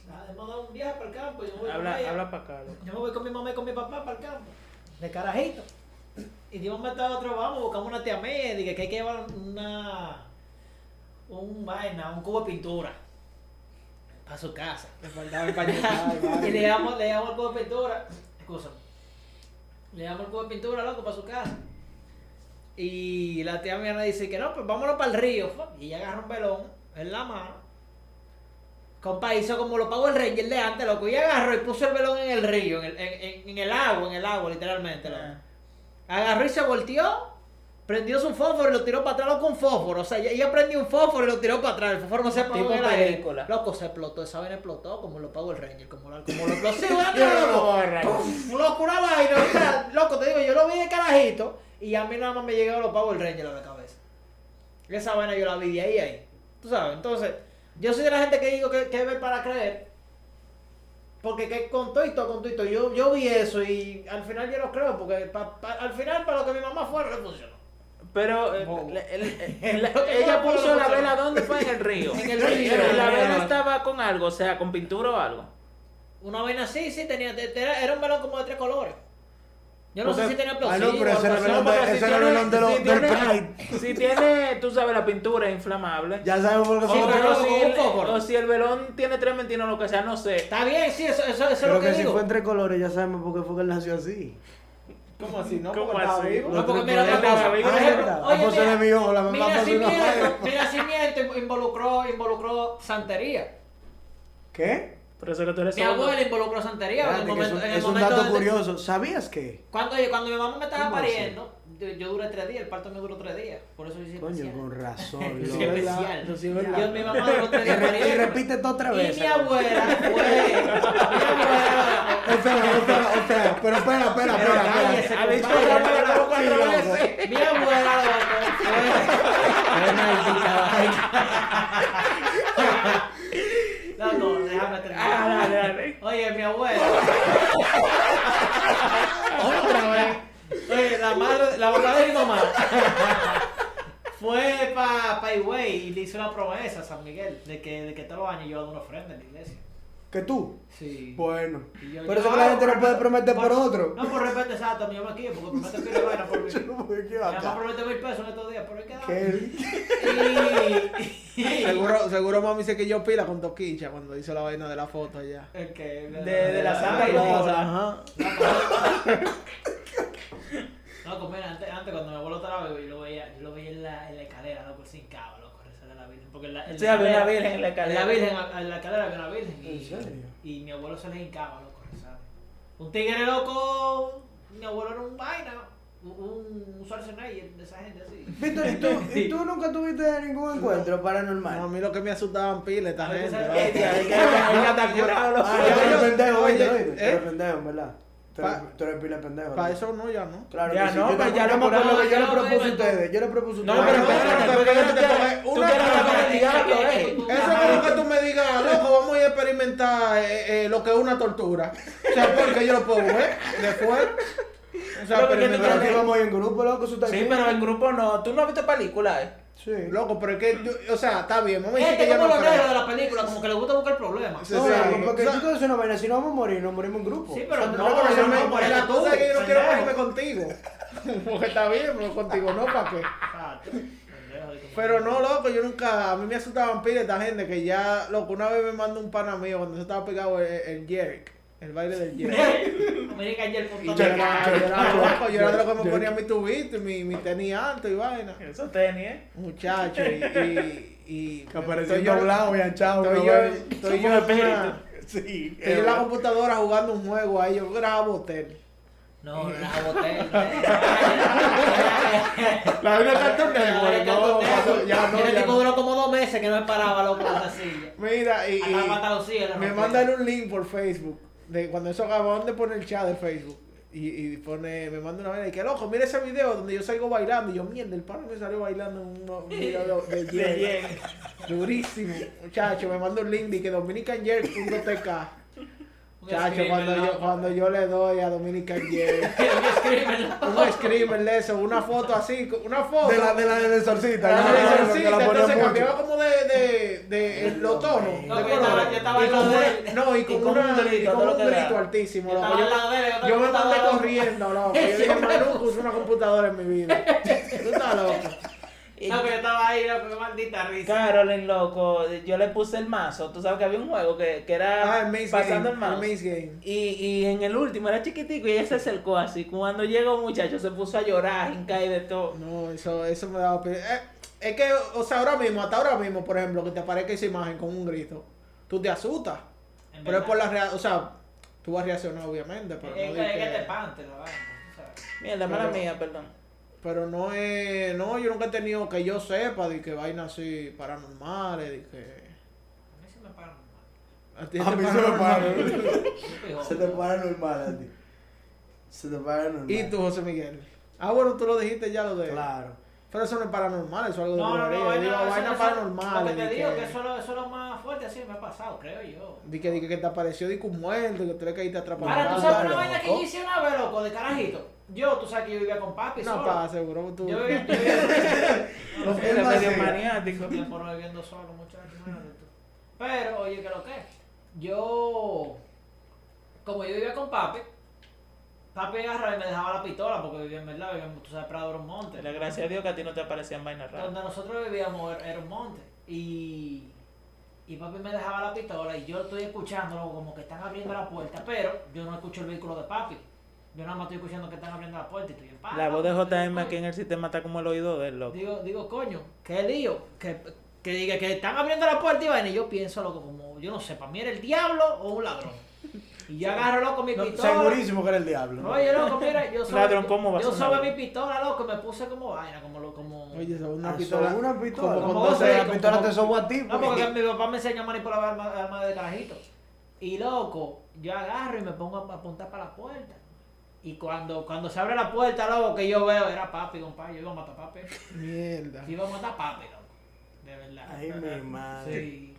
la hemos dado un viaje para el campo, yo me voy con
Habla,
ella.
habla para acá, loco.
Yo me voy con mi mamá y con mi papá para el campo, de carajito. Y de un momento a otro vamos, buscamos una tía médica que hay que llevar una. un vaina, un cubo de pintura. Para su casa.
Le faltaba empañetar,
y le damos, le damos el cubo de pintura. Excusa. Le damos el cubo de pintura, loco, para su casa. Y la tía mía me dice que no, pues vámonos para el río. Y ella agarra un velón en la mano. Compa, hizo como lo pagó el Ranger de antes, loco. Y agarró y puso el velón en el río, en el, en, en- en el agua, en el agua, literalmente, loco. Agarró y se volteó, prendió su fósforo y lo tiró para atrás loco, con fósforo. O sea, ella- prendió un fósforo y lo tiró para atrás. El fósforo no se apagó
Tipo película.
Loco, se explotó. Esa vaina explotó como lo pagó el Ranger, como lo, como lo explosivo. loco. Loco, una vaina. o sea, loco, te digo, yo lo vi de carajito y a mí nada más me llegó lo pago el Ranger a la cabeza. Esa vaina yo la vi de ahí a ahí. Tú sabes, entonces, yo soy de la gente que digo que, que ve para creer. Porque que con todo y todo, con todo y todo, yo, yo vi eso y al final yo lo creo, porque pa- pa- al final para lo que mi mamá fue, no funcionó.
Pero eh, el- ella
pero
puso la vela, ¿dónde fue? En el río.
En el río.
Pero la vela estaba con algo, o sea, con pintura o algo.
Una vaina así, sí, tenía, te- te- era, un velón como de tres colores. Yo no
Porque-
sé si tenía
Ah,
explosivo
no, pero ese era el velón de-
si
del Pride.
Si tiene, tú sabes, la pintura inflamable.
Ya sabemos por qué
Sí,
Sí,
pero
pero o si el velón tiene tres mentiras o lo que sea, no sé.
Está bien, sí, eso, eso, eso es
Pero
lo que,
que si
digo.
fue entre colores, ya sabemos por qué fue que él nació así.
¿Cómo así? ¿No?
¿Cómo así?
vivo.
No, porque mira. Por ejemplo, oye,
se
mira,
le vio, la
mi nacimiento, mi nacimiento involucró, involucró santería.
¿Qué?
Por eso que tú eres
Mi abuela involucró santería. en el
es
momento,
un,
en el
es un dato
de-
curioso. ¿Sabías que?
Cuando, oye, cuando mi mamá me estaba pariendo, yo, yo duré tres días, el parto me duró tres días. Por eso yo hice
Coño,
especial.
con razón.
Es verdad.
especial.
Verdad.
Yo, mi mamá duró tres
Y,
días.
re- y
pariendo.
repite todo otra
Y
vez.
mi abuela fue. Mi abuela.
Sea, o sea, pero espera, espera,
Pero
espera.
Dicho la abuela como cuatro veces.
Mi abuela, loco. No, no, déjame
Ah,
terminar.
dale.
Oye, mi abuela. Otra vez. Oye, la madre, la mamá de mi mamá. Fue para pa Higüey y le hizo una promesa a San Miguel de que, de que todos los años yo hago una ofrenda en la iglesia.
¿Que tú?
Sí.
Bueno.
Y yo-
Por
yo
eso que la
hago
gente no puede prometer por otro.
No, por respeto exacto, mi mamá aquí, porque promete pila de vaina por mí.
Yo no
Mi mamá
acá.
promete mil pesos en estos días, pero hay que dar.
¿Qué?
Y...
Seguro, seguro mami dice que yo pila con Toquicha cuando hizo la vaina de la foto allá.
El que-
De- de la Santa
no,
Ajá.
No, pues mira, antes, antes cuando mi abuelo estaba yo lo veía, yo lo veía en la, en la escalera, loco, sin cabo, la Virgen. Porque en la, en
Sí,
la
había una
escalera-
virgen en la escalera.
En la Virgen, en la escalera había una Virgen. Y,
¿En serio?
Y mi abuelo se le hincaba, loco, rezando. Un tigre loco, mi abuelo era un vaina, un, un Schwarzenegger de esa gente así.
Víctor, ¿y tú, ¿y tú nunca tuviste ningún encuentro
No,
paranormal?
a mí lo que me asustaban pila esta gente.
¿tú
¿no?
sabes
ya, ya está curado, loco.
Ah, pendejo,
oye, ¿eh?
pendejo, ¿verdad? Tú eres,
Pa-
tú eres pila de pendejo.
Para
¿no?
eso no, ya no.
Claro
Ya
que
no, pues ya lo
me acuerdo
curamos,
que yo le propuse a ustedes. Yo le propuse a
No,
ustedes.
pero
no,
espérate,
no,
porque
una
eh.
Eso es como que tú me digas, loco, vamos a ir a experimentar eh, eh, lo que es una tortura. O sea, porque yo lo puedo ver después. O sea,
Pero
Pero aquí vamos a ir en grupo, loco, eso está
Sí,
bien.
pero en grupo no. ¿Tú no has visto películas, eh?
Sí.
Loco, pero es que, yo- o sea, está bien, vamos a decir
Este
que yo
como
no
los negros de la película, como que le gusta buscar problemas.
Sí,
No,
sí.
loco, porque
O sea-
tú te haces una vaina, si no vamos a morir, nos morimos en grupo.
Sí, pero
O sea,
no,
loco,
pero
yo
no, no,
la cosa es que yo no quiero morirme contigo. Porque está bien, pero contigo no, ¿para qué? Pero no, loco, yo nunca, a mí me asustaban pila esta gente que ya, loco, una vez me mandó un pana mío cuando se estaba pegado el, el jerk, el baile del Y
punto
yo era, yo era loco, yo era de lo que me ponía mi tubito y mi, mi tenis alto y vaina.
Eso tenis, eh.
Muchacho, y... y, y
Que apareció
estoy yo-
doblado y anchado.
Estoy yo, estoy yo, en
Sí.
estoy yo en la computadora jugando un juego ahí, yo grabo hotel.
No, la botella.
La vida Cartoon Network, no, ya no,
El
ya
tipo
no.
duró como dos meses que no me paraba loco en silla.
Mira, y,
la
me mandan un link por Facebook, de cuando eso acababan de poner el chat de Facebook. Y, y pone, me manda una vez y que loco, mira ese video donde yo salgo bailando. Y yo, mierda, el pana me salió bailando en un video de, de. Durísimo. Muchacho, me manda un link de que dominicanjerk.tk.
Un
Chacho, cuando yo, cuando yo le doy a Dominican Jerk,
Un screamer,
de eso, una foto así, una foto.
De la de la del exorcista. Yo me acuerdo
sí,
que la ponía
entonces
mucho.
cambiaba como de, de, de el- los tonos.
No,
de
estaba- estaba
y con una-
de él.
no, y
Y
con, una,
un grito,
con un altísimo.
Yo
loco.
de yo
me
estaba
mandé corriendo, loco. Yo dije, Manu uso una computadora en mi vida. Tú estás loco.
No, que yo estaba ahí, loco, maldita risa.
Carolyn, loco, yo le puse el mazo. Tú sabes que había un juego que, que era
Ah, el Maze
pasando
Game.
el mouse.
El Maze Game.
Y, y en el último era chiquitico y ella se acercó así. Cuando llegó un muchacho se puso a llorar, hinca y de todo.
No, eso, eso me daba. Eh, es que, o sea, ahora mismo, hasta ahora mismo, por ejemplo, que te aparezca esa imagen con un grito, tú te asustas.
En
Pero es por la reacción, o sea, tú vas a reaccionar obviamente, pero
Es
no,
que
di
es que
que-
te espante la vaina.
Mierda, mala
Pero-
mía, perdón.
Pero no es, no, yo nunca he tenido que yo sepa de que vainas así paranormales, de que...
A mí se me paran mal.
A, ti
A
te
mí se me
paranormal.
Se te
jodido.
para normal a ti. Se te para normal.
¿Y tú, José Miguel? Ah, bueno, tú lo dijiste ya lo de...
Claro.
Pero eso no es paranormal, eso es algo de
No, no,
brujería.
no,
Yo
vaina,
digo,
eso-
vainas
eso- que te
de
digo,
que-
que eso, es lo- eso es lo más fuerte, así me ha pasado, creo yo.
De que, de que te apareció de que un muerto, que tú le caíste atrapado.
Ahora, tú sabes una vaina que yo hice una vez, loco, de carajito. Yo, tú sabes que yo vivía con papi
No,
solo.
pa, seguro tú.
Yo vivía, yo vivía
medio maniático.
tiempo no viviendo solo, muchachos. Pero, oye, que lo que yo, como yo vivía con papi, papi agarraba y me dejaba la pistola porque vivía en verdad, vivía, tú sabes, Prado era un monte.
Dale gracias a Dios que a ti no te aparecían vainas raras.
Donde nosotros vivíamos era- un monte. Y, y papi me dejaba la pistola y yo estoy escuchándolo como que están abriendo la puerta, pero yo no escucho el vehículo de papi. Yo nada más estoy escuchando que están abriendo la puerta y estoy en paz.
La voz de JM aquí en el sistema está como el oído del loco.
Digo, digo, coño, qué lío. Que, que diga que están abriendo la puerta y vaina. Y yo pienso, loco, como, yo no sé, para mí era el diablo o un ladrón. Y yo agarro, loco, mi
No,
pistola.
segurísimo que era el diablo.
Oye, loco, mira, yo soy.
Ladrón, ¿cómo va a
Yo mi pistola, loco, me puse como vaina, como lo, como.
Oye, una
Ah,
pistola.
una pistola.
como
Entonces,
doce,
la
como-
pistola
como-
te sobó a ti.
No, porque mi papá me enseñó a manipular armas arma de carajito. Y loco, yo agarro y me pongo a apuntar para la puerta. Y cuando, cuando se abre la puerta, loco, que yo veo, era papi, compadre. Yo iba a matar a papi.
Mierda.
Yo iba a matar a papi, loco. De verdad.
Ay, mi madre.
Sí.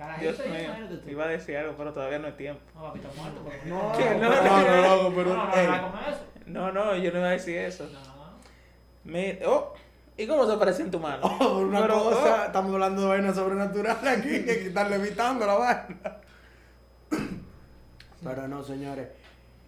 Carajito,
Dios mío, iba a decir algo, pero todavía no es tiempo.
No, papi, está muerto. porque-
No,
¿Qué?
No,
No,
no, no, loco,
No,
pero.
no, no,
ey,
no, no,
yo no iba a decir eso.
No.
Mi- oh, ¿y cómo se aparece en tu mano?
oh, por una
Pero,
cosa, estamos hablando de vainas sobrenaturales aquí, que hay que estar levitando la vaina. Pero no, señores,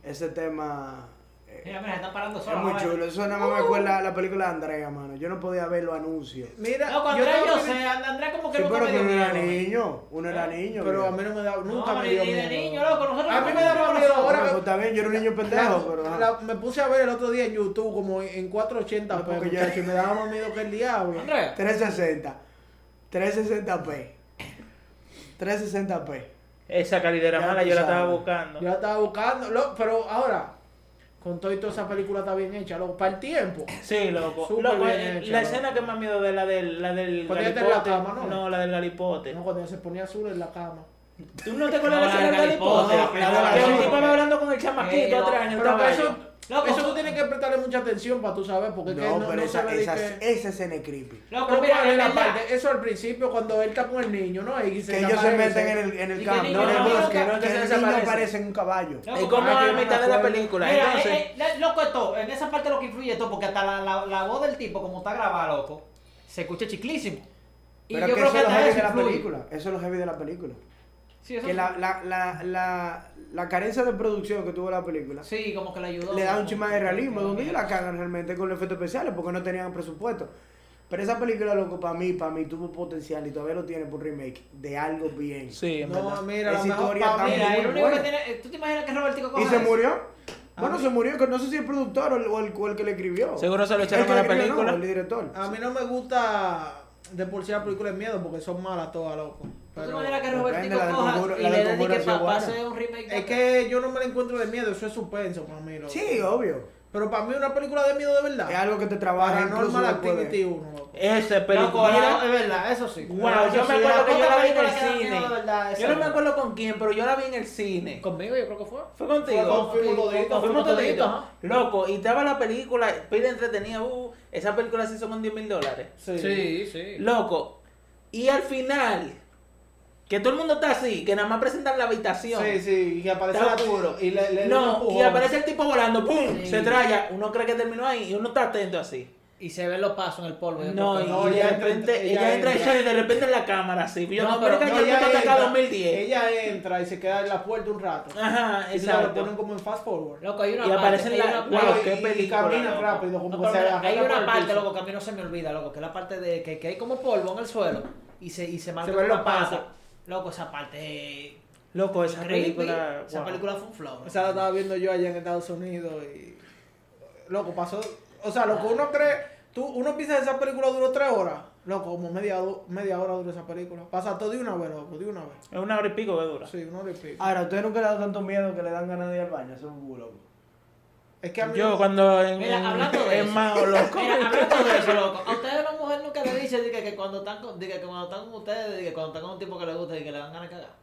ese tema eh,
Mira, mira, se están parando
es
solos.
muy chulo. Eso nada más me acuerda la película de Andrea, mano. Yo no podía ver los anuncios.
Mira,
Loco,
yo
Andrés,
tengo
yo sé, And- Andrés como que
Sí,
nunca
pero
me dio
uno era niño, uno era niño.
Pero a mí no me da, nunca
No,
me dio
ni de
miedo.
niño, loco. Nosotros
A mí
no
me daba miedo ahora
pues, está bien, yo era un niño pendejo,
La-
pero.
la- me puse a ver el otro día en YouTube como en 480
Ah,
p
porque ya-
muchacho, y me daba más miedo que el diablo.
Andrés.
360. 360p. 360p.
Esa calidad era
Ya
mala, yo la estaba buscando.
Yo la estaba buscando, lo- pero ahora, con todo y toda esa película está bien hecha, loco, para el tiempo.
Sí, loco.
Súper
Loco,
bien
eh,
hecha,
la
loco.
escena que más miedo de la del, la del
está en la
galipote.
cama, ¿no?
la del galipote.
No, cuando se ponía azul en la cama.
¿Tú no te acuerdas
No,
de la escena del galipote?
galipote,
que el
sopa.
tipo hablando con el chamaquito atrás en el
Pero que
caballo.
eso,
Loco,
eso tú tienes que prestarle mucha atención para tú saber, porque
No,
no,
pero
no
esa,
se ve de
esa,
que-
esa escena es creepy.
Loco,
Pero
mira,
¿cuál es
es
la
verdad.
parte? Eso al principio, cuando él está con el niño, ¿no? Y se
Que ellos se meten en el, en
Y
el
que
campo,
niño
en el
no,
bosque,
no, que
que el niño aparece en un caballo.
Loco,
Es como a
no
mitad de la película.
Mira,
Entonces,
eh, eh, loco esto, en esa parte lo que influye esto, porque hasta la, la, la voz del tipo, como está grabada, loco, se escucha chiclísimo. Y
Pero
yo
que
creo
eso
que
es lo heavy de la película. Eso es lo heavy de la película.
Sí, eso
Que
sí.
la, la, la, la, la carencia de producción que tuvo la película
Sí, como que le ayudó.
le da un chima de realismo, donde ellos la cagan realmente con los efectos especiales porque no tenían presupuesto. Pero esa película, loco, para mí, para mí tuvo potencial y todavía lo tiene por remake de algo bien.
sí, en
No,
verdad.
mira,
Esa
la mejor
historia está
mí-
Mira,
muy
el único que tiene. eh, ¿Tú te imaginas que Robertico coja
¿Y se
eso?
murió? Bueno, se murió, que no sé si el productor o el, o el, o el que le escribió.
Seguro se lo echaron a la película.
No, el director.
A mí no me gusta de por sí la película de miedo porque son malas todas, loco.
¿Tú te
Pero
imaginas que
depende,
Robertico
la de
coja
Conjuro-
y
la de
le dedique para hacer un remake? de
es que yo no me la encuentro de miedo, eso es suspenso para mí, loco.
Sí, obvio.
Pero para mí una película de miedo de verdad.
Es algo que te trabaja incluso
Paranormal
de-
Activity 1, loco.
Esa
Loco,
película.
la- es verdad, eso sí.
Wow,
Eso
yo
sí,
me acuerdo que yo la vi en el
que
cine.
de verdad,
Yo no me acuerdo con quién, pero yo la vi en el cine.
Conmigo, yo creo que fue.
Fue contigo.
Fuimos toditos,
Fuimos toditos.
ajá.
Loco, y estaba la película, pide entretenida, uh, esa película se hizo con 10 mil dólares.
Sí.
Sí, sí.
Loco, y al final, que todo el mundo está así, que nada más presentan la habitación.
Sí, sí, y aparece
Está
la y le, le
No, y aparece el tipo volando, ¡pum!
Sí.
Se traya. Uno cree que terminó ahí y uno está atento así.
Y se ven los pasos en el polvo.
No,
creo
y
no,
de
ella
repente,
entra-
ella,
ella
entra
entra.
y de repente en la cámara así. Yo
No,
no,
pero
No,
que
ella
yo acá
entra,
2010.
Ella entra y se queda en la puerta un rato.
Ajá,
y se la
exacto.
ponen como en fast forward.
Loco, hay una
Y
parte.
aparece en
hay
la-
una
Wow,
parte-
qué
y
película,
camina
loco.
rápido, como
No,
que
pero
se
mira,
arranca
hay una parte, loco, que a mí no se me olvida, loco, que es la parte de que, que hay como polvo en el suelo y se, y se marca
los
una pata. Loco, esa parte
Loco, esa
creepy.
película.
Esa
wow.
película fue un flow.
O sea, la estaba viendo yo allá en Estados Unidos y. Loco, pasó. O sea, lo que uno cree. Tú, uno piensa que esa película duró tres horas. Loco, como media, do- media hora duró esa película. Pasa todo de una vez, loco, de una vez.
Es una hora y pico que dura.
Sí, una hora y pico.
Ahora, ¿a ustedes nunca le da tanto miedo que le dan ganas de ir al baño? Eso es un loco.
Es que a mí.
Yo cuando en,
Mira,
en-
hablando de
en
eso.
Loco.
Mira, hablando de eso, loco, a ustedes la mujer nunca le dice de que, que cuando están con, de que cuando están con ustedes, de que cuando están con un tipo que le gusta y que le dan ganas de cagar.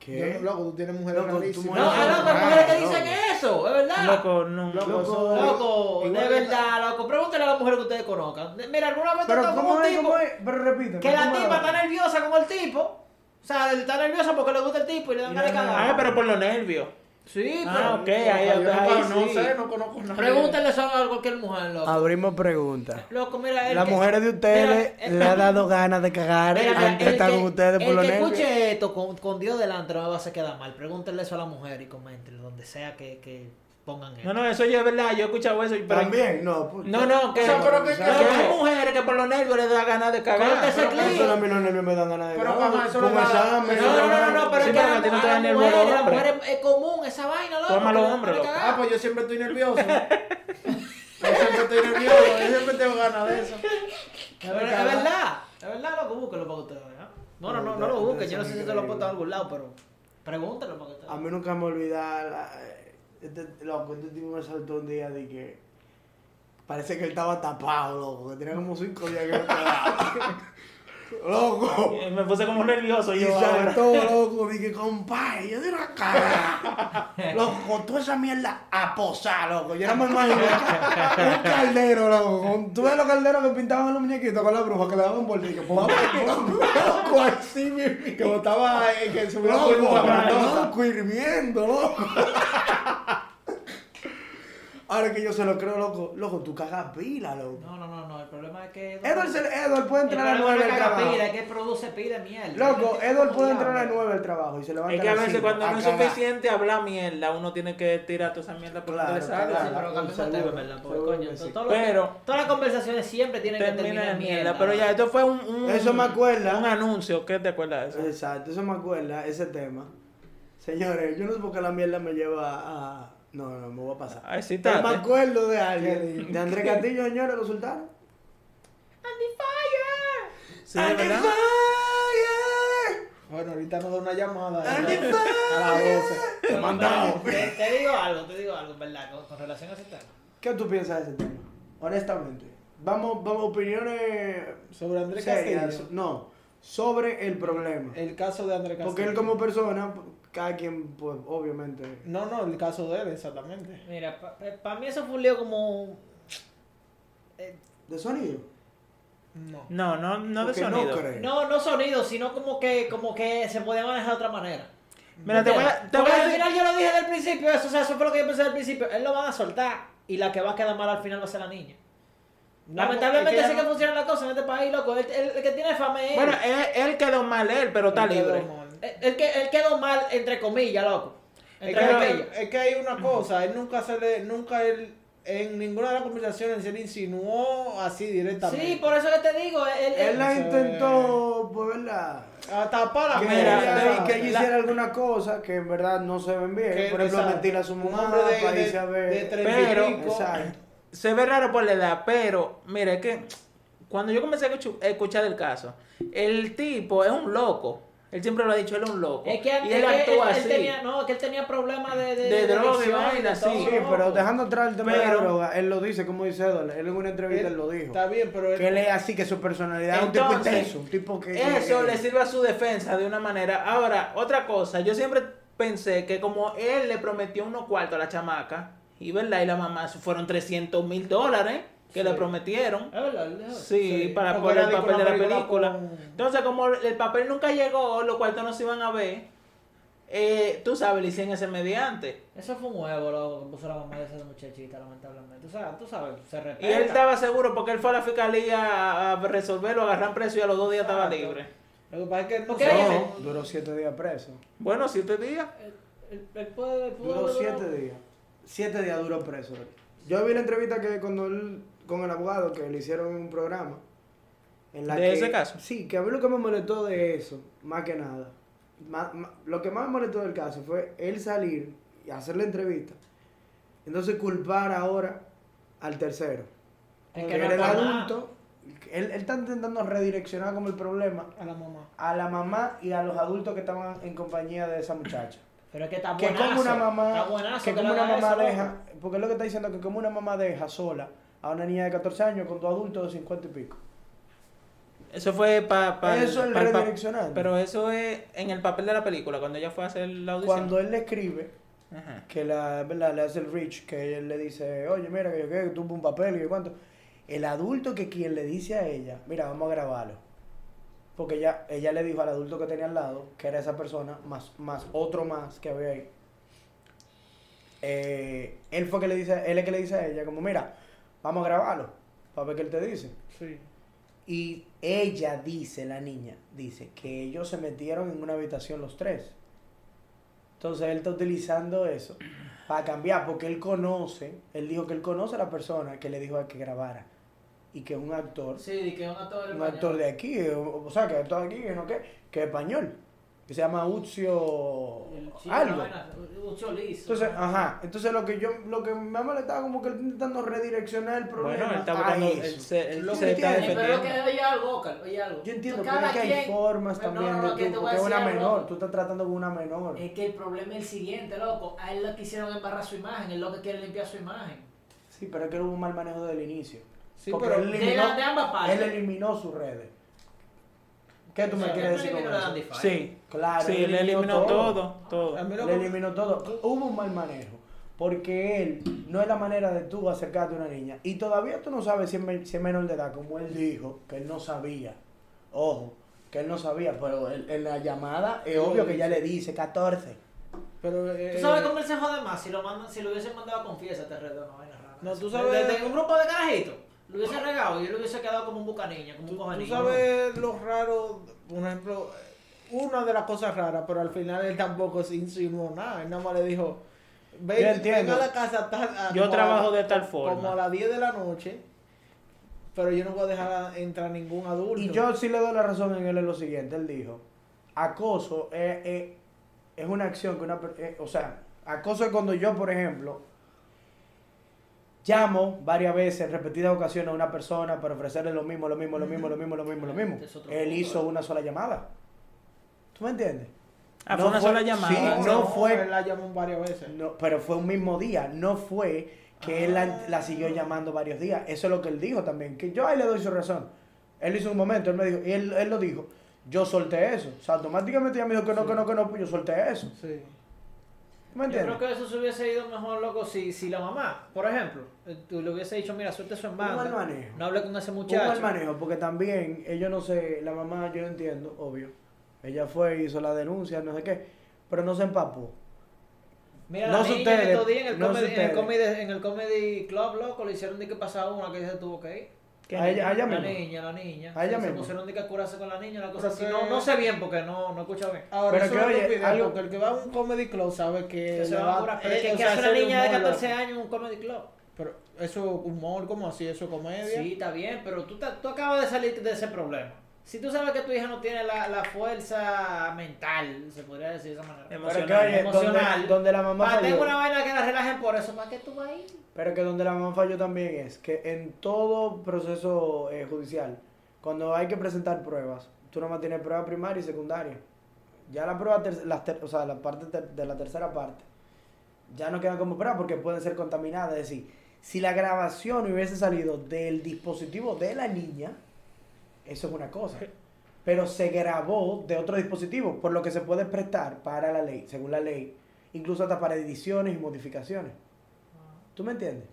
¿Qué?
Yo, loco, tú tienes mujeres
Loco, mujeres
No, hay
ah,
mujeres que
loco.
dicen eso, es verdad.
Loco, no.
Loco,
Loco,
Loco, de verdad, loco. Pregúntale a las mujeres que ustedes conozcan. Mira, alguna vez
Pero,
con
¿cómo
un
es?
tipo.
Pero repite.
que la tipa está nerviosa con el tipo. O sea, está nerviosa porque le gusta el tipo y le dan ganas de cagar.
Ah, pero por los nervios.
Sí,
Ah,
pero.
ok, ahí,
Yo no,
ahí
no
sí.
sé, no conozco nada.
Pregúntale eso a cualquier mujer, loco.
Abrimos preguntas.
Loco, mira, el
Las
que-
mujeres de ustedes
Mira,
le ha dado ganas de cagar
Mira,
antes de estar con ustedes por
el que
nervios.
escuche esto con, con Dios delante no me va a hacer quedar mal. Pregúntenle eso a la mujer y comenten donde sea que, que pongan esto.
No, no, eso ya es verdad. Yo he escuchado eso. Pero
También, no. puta.
No, no, que,
O sea, pero que-
que hay mujeres que por los nervios les da ganas de cagar. Pero-
Pero eso a mí los nervios me dan ganas de
Pero,
cagar.
mamá, eso no
examen,
No, no, no, no, pero
Sí,
es que
pero
a
a ti no te
a
da
la
nervio
mujer,
los
a la
hombres.
mujer es común esa vaina, loco.
Toma
que
los
dan
hombres, loco.
Ah, pues yo siempre estoy nervioso. yo siempre estoy nervioso, yo siempre tengo ganas de eso.
Pero es verdad, es verdad, loco, búsquelo para ustedes. ¿eh? No, no, no, no lo busquen. Yo no sé si te lo he puesto en algún lado, pero. Pregúntalo porque te...
A mí nunca me olvida la, este, loco, este tipo me saltó un día de que parece que él estaba tapado, loco, que tenía como cinco días que no estaba. loco.
Me puse como nervioso
Y
yo ahora.
saltó, loco, dije, compadre, yo de una cara. loco, toda esa mierda a posar, loco. Yo no me imagino un caldero, loco. Con, tú ves los calderos que pintaban los muñequitos con la bruja que le daban y pum, pum, pum, loco, así mismo.
Que botaba, eh, que subía
Loco,
grandosa.
loco, hirviendo, loco. Ahora que yo se lo creo, loco, loco, tú cagas pila, loco.
No, no, no, no, el problema es que...
Edward, se- Edward puede entrar a las
problema
9
no
del
es que haga
trabajo.
pila, es que produce pila de mierda.
Loco, Edward puede entrar a las
diablo.
9 del trabajo y se levanta
Es que a veces cuando no es suficiente hablar mierda, uno tiene que tirar toda esa mierda por.
Sí, pero
Pero-
todas las conversaciones siempre tienen que
Termina
terminar
en mierda.
mierda.
Pero ya, esto fue un, un-
Eso me acuerda.
un anuncio. ¿Qué te acuerdas de eso?
Exacto, eso me acuerda, ese tema. Señores, yo no sé por qué la mierda me lleva a... No, no, me voy a pasar.
Ay, sí,
me acuerdo de alguien, de Andrés Castillo, señores, los sultanos.
Sí, de verdad.
Fire!
Bueno, ahorita nos da una llamada. eh,
Andy
A las 12.
Te mandamos.
Te, te digo algo, te digo algo, ¿verdad? Con, con relación a ese tema.
¿Qué tú piensas de ese tema? Honestamente. Vamos, vamos, opiniones
Sobre Andrés. Castillo.
No, sobre el problema.
El caso de Andrés Castillo.
Porque él como persona, cada quien, pues, obviamente...
No, no, el caso de él, exactamente.
Mira, para mí eso fue un lío como... eh,
¿De sonido?
No.
No, no, no de sonido.
No creo.
no, no sonido, sino como que, como que se podía manejar de otra manera.
Mira, te voy a, te voy a
al final yo lo dije del principio, eso, o sea, eso fue lo que yo pensé del principio. Él lo van a soltar y la que va a quedar mal al final va a ser la niña.
No,
Lamentablemente así
que
que funciona la cosa en este país, loco. El, el- el que tiene fama es él.
Bueno, él, él quedó mal él, pero está
él quedó
libre.
El que, él quedó mal, entre comillas, loco.
Es
Entre
que,
comillas.
es que hay una cosa, él nunca se le, nunca él, en ninguna de las conversaciones se le insinuó así directamente.
Sí, por eso que te digo, él, él-
Él la intentó, pues, ¿verdad?
A tapar la
Que,
la-
que ella
la-
hiciera alguna cosa que en verdad no se ven bien.
Que-
Por ejemplo,
exacto.
mentir a su mamá
de-
para
de-
irse a ver.
de
Pero-.
Exacto.
Se ve raro por la edad, pero mira, es que cuando yo comencé a escuchar el caso, el tipo es un loco. Él siempre lo ha dicho, él es un loco.
es que,
y
es
él
que él,
actúa
él
así.
tenía, no, que él tenía problemas de, de,
De droga y vaina, sí.
Pero dejando atrás el tema de la
Pero-
droga, él lo dice, como dice Edward, él en una entrevista él, lo dijo.
Está bien, pero él,
Que él es así, que su personalidad
Entonces,
es un tipo intenso, un tipo que...
Eso le sirve a su defensa de una manera. Ahora, otra cosa, yo siempre pensé que como él le prometió unos cuartos a la chamaca, y verdad, y la mamá fueron 300 mil dólares que le prometieron.
Es verdad, él dijo.
Sí, para por el papel de la
película
película.
con-
Entonces, como el papel nunca llegó, los cuartos no se iban a ver, eh, tú sabes, le hicieron ese mediante.
Eso fue un huevo, loco, que puso la mamá de esa muchachita, lamentablemente. O sea, tú sabes, se respeta.
Y él estaba seguro porque él fue a la fiscalía a resolverlo, agarrar preso y a los dos días estaba libre.
Lo que pasa es que él no.
No, duró siete días preso.
Bueno, siete días.
Puede, él pudo
Duró siete días. Siete días duró preso. Yo vi la entrevista que cuando él, con el abogado que le hicieron en un programa. En la
¿De
que-
ese caso?
Sí, que a mí lo que me molestó de eso, más que nada, más- más- lo que más me molestó del caso fue él salir y hacer la entrevista. Entonces culpar ahora al tercero.
Es
Que
que no
era el
nada.
adulto. Él, él está intentando redireccionar como el problema
a la mamá.
a la mamá y a los adultos que estaban en compañía de esa muchacha.
Pero es que está
Que
buenazo.
como una mamá, que
que
como una mamá
eso,
deja, porque es lo que está diciendo que como una mamá deja sola a una niña de 14 años con dos adultos de 50 y pico.
Eso fue para
Eso es redireccionando.
Pero eso es en el papel de la película, cuando ella fue a hacer la audición.
Cuando él le escribe,
Ajá.
que la, ¿verdad? le hace el rich, que él le dice, oye, mira, que yo que tuvo un papel y que cuánto. El adulto que quien le dice a ella, mira, vamos a grabarlo. Porque ella, ella le dijo al adulto que tenía al lado, que era esa persona, más, más otro más que había ahí. Eh, él fue que le dice, él es que le dice a ella, como, mira, vamos a grabarlo, para ver qué él te dice.
Sí.
Y ella dice, la niña, dice que ellos se metieron en una habitación los tres. Entonces él está utilizando eso para cambiar, porque él conoce, él dijo que él conoce a la persona que le dijo a que grabara. Y que es un actor,
Sí, que es un actor
un actor de aquí, o, o sea, que actor de aquí, que no qué, que es español. Que se llama Ucio algo.
Ucho Liz.
Entonces, ajá, entonces lo que yo, lo que me ha molestado como que él está intentando redireccionar el problema
Bueno, él está buscando, él se, él
Lo
se está
tiene,
Pero es
defendiendo.
que oye algo, oye algo.
Yo entiendo, pero es que hay formas
No,
también
no, no,
de
que
tú, porque es una
algo,
menor,
loco.
tú estás tratando con una menor.
Es que el problema es el siguiente, loco. A él le quisieron embarrar su imagen, él lo que quiere limpiar su imagen.
Sí, pero es que hubo un mal manejo desde el inicio.
Sí,
Porque
pero
él eliminó,
de ambas partes.
él eliminó sus redes. ¿Qué tú
O
me quieres decir con eso?
Sí,
Claro,
sí,
él
eliminó todo, todo.
Le eliminó todo. Hubo un mal manejo. Porque él no es la manera de tú acercarte a una niña. Y todavía tú no sabes si es, si es menor de edad, como él dijo, que él no sabía. Ojo, que él no sabía, pero él- en la llamada es obvio que ya le dice 14.
Pero, eh,
¿Tú sabes cómo él se jode más? Si lo, mandan, si lo hubiesen mandado a confiesa, te redo, no
tú
De-
sabes-
de- de un grupo de carajitos. Lo hubiese regado y él hubiese quedado como un bucaniña, como un coge
tú sabes lo raro, por ejemplo, una de las cosas raras, pero al final él tampoco se insinuó nada. Él nada más le dijo,
Yo
ven,
entiendo.
ven a la casa tal- a-
Yo
como a-
trabajo de tal
Como a
forma.
las 10 de la noche, pero yo no voy a dejar a- entrar ningún adulto.
Y yo sí le doy la razón en él en lo siguiente. Él dijo, acoso es, es- es una acción que una... per- eh, o sea, acoso es cuando yo, por ejemplo, llamo varias veces, en repetidas ocasiones a una persona para ofrecerle lo mismo, lo mismo, lo mismo, lo mismo, lo mismo, lo mismo. Él
punto,
hizo
¿eh?
una sola llamada. ¿Tú me entiendes?
Ah,
No
fue una
fue-
sola
sí,
llamada.
no fue-
Él la llamó varias veces.
No, pero fue un mismo día, no fue que él la, la siguió llamando varios días. Eso es lo que él dijo también, que yo ahí le doy su razón. Él hizo un momento, él me dijo, y él, él lo dijo, yo solté eso. O sea, automáticamente ella me dijo que no,
Sí.
que no, que no, pues yo solté eso.
Sí.
¿Tú me
Yo creo que eso se hubiese ido mejor, loco, si, si la mamá, por ejemplo, eh, tú le hubiese dicho, mira, suelte su en
Un mal manejo.
no hable con ese
Un mal
muchacho.
manejo, porque también, ellos no sé, la mamá, yo entiendo, obvio. Ella fue, hizo la denuncia, no sé qué, pero no se empapó.
Mira,
No
la niña
ustedes,
en estos días en el,
no
comedy, en, el comedy, en el comedy club, loco, le hicieron de que pasaba una que se tuvo que ir.
¿Qué
A ella, a ella
La
misma.
niña, la niña.
A ella
se, se
misma.
pusieron de que a curarse con la niña, una cosa así.
que-
No, no sé bien porque no, no he escuchado bien.
Ahora,
Pero
eso
que,
es
oye,
estupidez,
algo-
porque el que va a un comedy club sabe que,
Que se va a curar. Pero es que,
eh, o
¿qué
sea,
hace una niña de
humor,
14
loco.
años en un comedy club?
Pero eso humor, ¿cómo así? ¿Eso comedia?
Sí, está bien, pero tú, tú acabas de salir de ese problema. Si tú sabes que tu hija no tiene la, la fuerza mental, se podría decir de esa manera.
Pero
Emocional.
que, oye,
emocional.
donde, donde la mamá
Para tengo
falló,
una vaina que la relajen por eso, ¿para qué tú vas ahí?
pero que donde la mamá falló también es que en todo proceso eh, judicial, cuando hay que presentar pruebas, tú nomás tienes prueba primaria y secundaria. Ya la prueba, ter- las ter- o sea, la parte ter- de la tercera parte, ya no quedan como prueba porque pueden ser contaminadas. Es decir, si la grabación hubiese salido del dispositivo de la niña, eso es una cosa. Pero se grabó de otro dispositivo, por lo que se puede prestar para la ley, según la ley, incluso hasta para ediciones y modificaciones. ¿Tú me entiendes?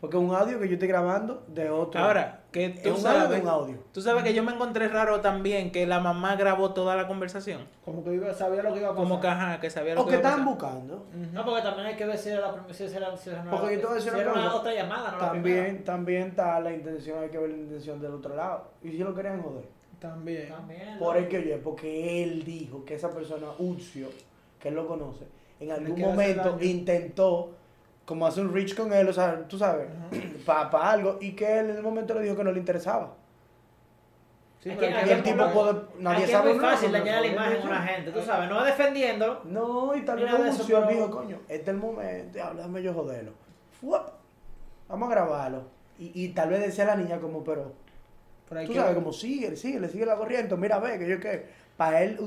Porque un audio que yo estoy grabando de otro.
Ahora, que
es
tú
audio
sabes,
un audio.
tú sabes que yo me encontré raro también que la mamá grabó toda la conversación.
Como que iba, sabía lo que iba a pasar.
Como que, ajá, que sabía lo
O
que
que
iba a
estaban buscando.
No, porque también hay que ver si era la prim- si era, si era
Porque yo te voy a decir
si
una
era una
cosa.
otra llamada, no la
También, también está la intención, hay que ver la intención del otro lado. Y si lo querían joder.
También.
primera. También.
Por el que oye, porque él dijo que esa persona, Ucio, que él lo conoce, en algún momento
daño.
intentó como hacer un reach con él, o sea, tú sabes, para algo, y que él en el momento le dijo que no le interesaba.
Sí,
Aquí- aquí
el
es
tipo
muy-
puede,
Aquí
nadie
es
sabe
muy
nada,
fácil
no
dañar la imagen a
mucho.
una gente, tú sabes, no defendiéndolo.
No, y tal vez
de
Ucio
pero-
dijo, coño, este es el momento, habla, déjame yo joderlo. Fuap, Vamos a grabarlo. Y, y tal vez decía la niña como, pero
pero
tú
que-
sabes, como sigue, sigue, le sigue la corriente, mira, ve, que yo que, para él,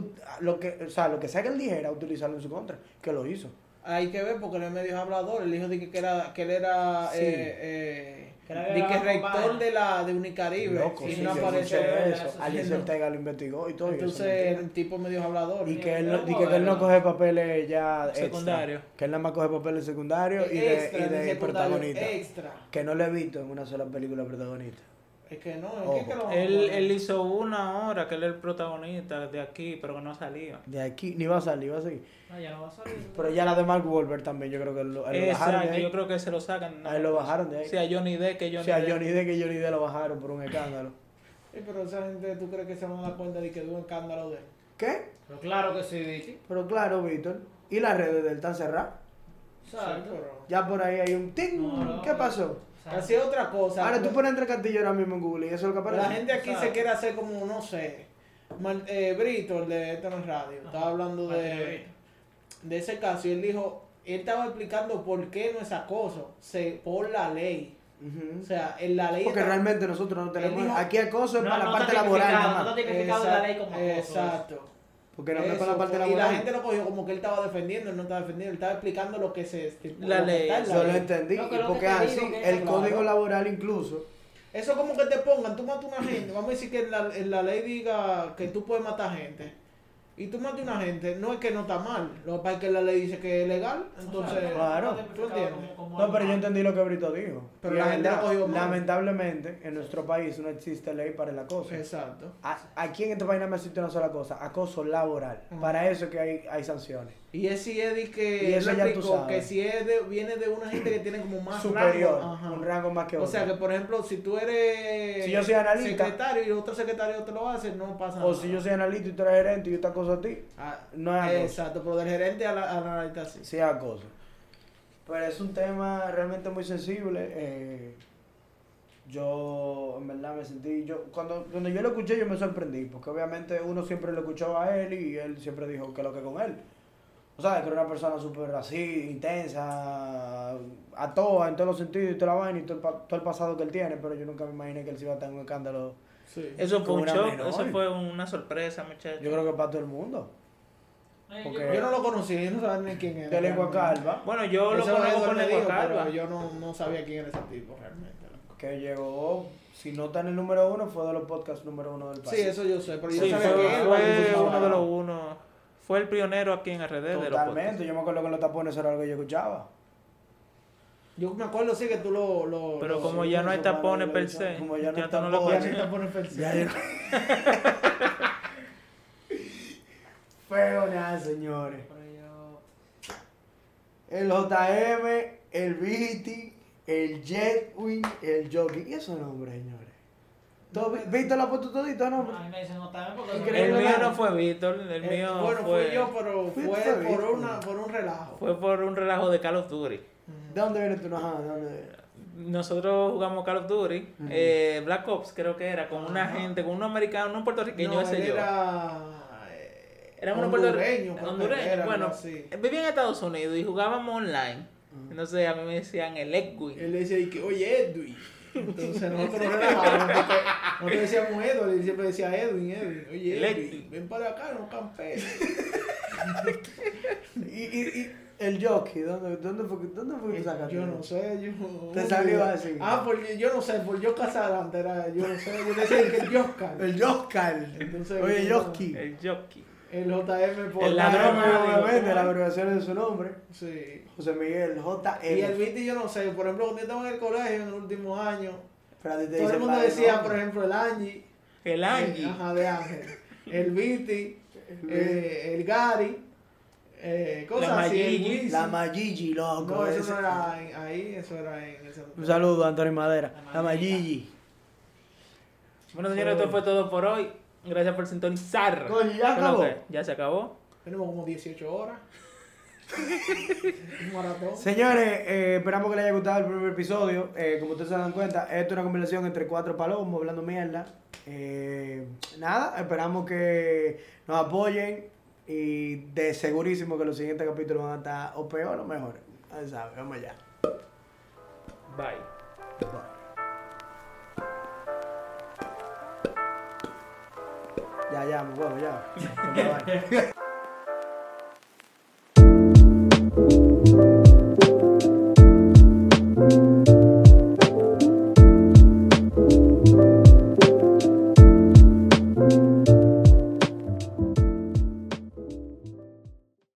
lo que, o sea, lo que sea que él dijera, utilizarlo en su contra, que lo hizo.
Hay que ver porque él es medio hablador. Él dijo de que, que era, que él era,
Sí.
eh, eh,
Que era
de que
grabado con
rector de la de Unicaribe.
Loco,
y
sí,
no aparece
eso.
eso
no.
Ortega lo investigó y todo. y eso es
Entonces el tipo medio hablador.
Y que él, no- y que, que él no coge papeles ya extra.
Secundario.
Que él nada más coge papeles secundarios y de,
Extra,
y de protagonista.
Extra.
Que no lo he visto en una sola película protagonista.
Es que no,
Ojo.
es que, que lo
Él, él hizo una hora que él es el protagonista de aquí, pero que no salía.
De aquí, ni va a salir, va a seguir.
No, ya no va a salir.
Pero ya la de Mark Wahlberg también, yo creo que lo, a él lo bajaron de
Exacto,
ahí.
yo creo que se lo sacan.
A él lo bajaron de ahí.
Sí, a Johnny Depp, que Johnny
sea,
Depp.
Johnny Depp que Johnny Depp lo bajaron por un escándalo.
Sí, pero esa gente, ¿tú crees que se van a dar cuenta de que hubo un escándalo de él?
¿Qué?
Pero claro que sí, Viti.
Pero claro, Víctor. ¿Y las redes de él están cerradas?
Exacto.
Sí, pero-
Ya por ahí hay un ting.
No, no,
¿Qué
no.
pasó?
Así es otra cosa.
Ahora tú
pues,
pones entre Castillo ahora mismo en Google y eso es lo que aparece.
La gente aquí se quiere hacer como, no sé. Mal- eh, Brito, el de Esto no es Radio, estaba hablando de, de ese caso y él dijo, él estaba explicando por qué no es acoso, se, por la ley. O sea, en la ley
Porque
está-
realmente nosotros no tenemos.
Dijo-
aquí acoso es
No,
para
no
la parte laboral
no está tipificado en la ley como acoso.
Exacto.
Porque no es para la
Eso,
parte
y la gente lo cogió como que él estaba defendiendo, él no estaba defendiendo, él estaba explicando lo que se estipula,
La ley,
está en la
Yo lo entendí.
No, lo
porque así,
que-
el
claro.
código laboral incluso.
Eso como que te pongan, tú matas a una gente, vamos a decir que en la, en la ley diga que tú puedes matar gente. Y tú matas a una gente, no es que no está mal, lo que pasa es que la ley dice que es legal, entonces...
Claro.
¿Tú entiendes?
No, pero yo entendí lo que Brito dijo.
Pero la gente lo
verdad,
cogió mal.
Lamentablemente, en nuestro país no existe ley para el acoso.
Exacto.
A- Aquí en este país nada más existe una sola cosa, acoso laboral. Para eso es que hay, hay sanciones.
Y es si es de que,
Y eso
él
ya tú sabes.
que si es de, viene de una gente que tiene como más
Superior,
rango,
un rango más que
O
otro.
sea que por ejemplo, si tú eres
Si yo soy analista.
secretario y otro secretario te lo hace, no pasa nada.
o si yo soy analista y tú eres gerente y yo te acoso a ti,
Ah,
no es acoso.
Exacto, pero del gerente a la, al analista sí.
sí es acoso. Pero es un tema realmente muy sensible. eh, yo, en verdad, me sentí. yo Cuando, cuando yo lo escuché, yo me sorprendí. Porque obviamente uno siempre lo escuchó a él y él siempre dijo que lo que con él. O sea, que era una persona súper así, intensa, a toa, en todos los sentidos y toda la vaina y todo el, todo el pasado que él tiene. Pero yo nunca me imaginé que él se iba a tener un escándalo.
Sí.
Eso fue un
una
shock,
menor.
eso fue una sorpresa, muchachos.
Yo creo que para todo el mundo. Porque-
Yo no lo conocía, yo no sabía ni quién era.
De lengua calva,
Bueno, yo lo conozco por
me
lengua
dijo,
calva.
pero yo no, no sabía quién era ese tipo realmente.
que llegó, si no está en el número uno, fue de los podcasts número uno del país.
Sí, eso yo sé, pero yo
Sí,
sabía
fue,
que él
fue
no
uno de los uno. Fue el pionero aquí en RD de los
Totalmente,
podcasts.
yo me acuerdo que los tapones era algo que yo escuchaba.
Yo me acuerdo sí que tú lo... lo
Pero
lo-
como
sí,
ya no hay
eso para
tapones
la
per se,
como ya no hay
no lo
tapones.
Ya.
Ya yo- Feo nada, señores. El JM, el Viti, el Jetwing, el Jockey. ¿Y esos nombres, señores? ¿Todo- ¿Viste la foto todito nombre?
A mí me dicen JM porque.
El
no-
mío no fue Víctor, el
Eh,
mío
bueno,
fue,
fui yo, pero fue
Víctor.
por, una, por un relajo.
fue por un relajo de Call of Duty.
¿De dónde viene tu ajá? ¿De dónde?
Nosotros jugamos Call of Duty, eh, Black Ops creo que era, con una gente, con un americano, un puertorriqueño,
no,
ese
él
yo.
era... eh,
Éramos unos
hondureños,
puertorriqueños,
creo que
hondureños,
era,
bueno, vivía en Estados Unidos y jugábamos online. Entonces a mí me decían el Edwin.
Él decía que, oye, Edwin. Entonces nosotros nos relajábamos nosotros decíamos Edwin, él siempre decía Edwin, Edwin. Oye, Edwin, ven para acá, no campees.
Y, y el Jockey, ¿dónde, dónde fue, que- dónde fue que tú sacaste?
Yo no sé, yo...
Te salió así.
Ah, porque yo no sé, por yo Casarante era, yo no sé, yo decía que el Oscar.
El Joscar.
Entonces,
Oye,
yo-
Jockey.
El jockey.
El JM por
El
La
ladrón,
obviamente,
¿cómo
la abreviación de su nombre.
Sí.
José Miguel, JM.
Y el Viti yo no sé, por ejemplo, cuando yo estaba en el colegio en el último año,
Pero a ti te
todo el mundo decía, por ejemplo, el Angie.
El Angie.
Ajá, de Ángel. El Viti, eh, el Gary, eh, cosas
La Mayigi.
La Mayigi, loco.
No, eso
ese.
no era en- ahí, eso era en el.
Un saludo a Antonio Madera.
La
La Mayigi.
Bueno, señores, esto fue todo por hoy. Gracias por sintonizar.
Coño, ¿ya.
¿Ya se acabó?
Tenemos como 18 horas. Un maratón.
Señores, eh, esperamos que les haya gustado el primer episodio. Eh, como ustedes se dan cuenta, esto es una conversación entre cuatro palomos hablando mierda. Eh, nada, esperamos que nos apoyen y de segurísimo que los siguientes capítulos van a estar o peor o mejor. Ya saben, vamos allá.
Bye.
Ya, ya, me huevo, ya. Bye, bye.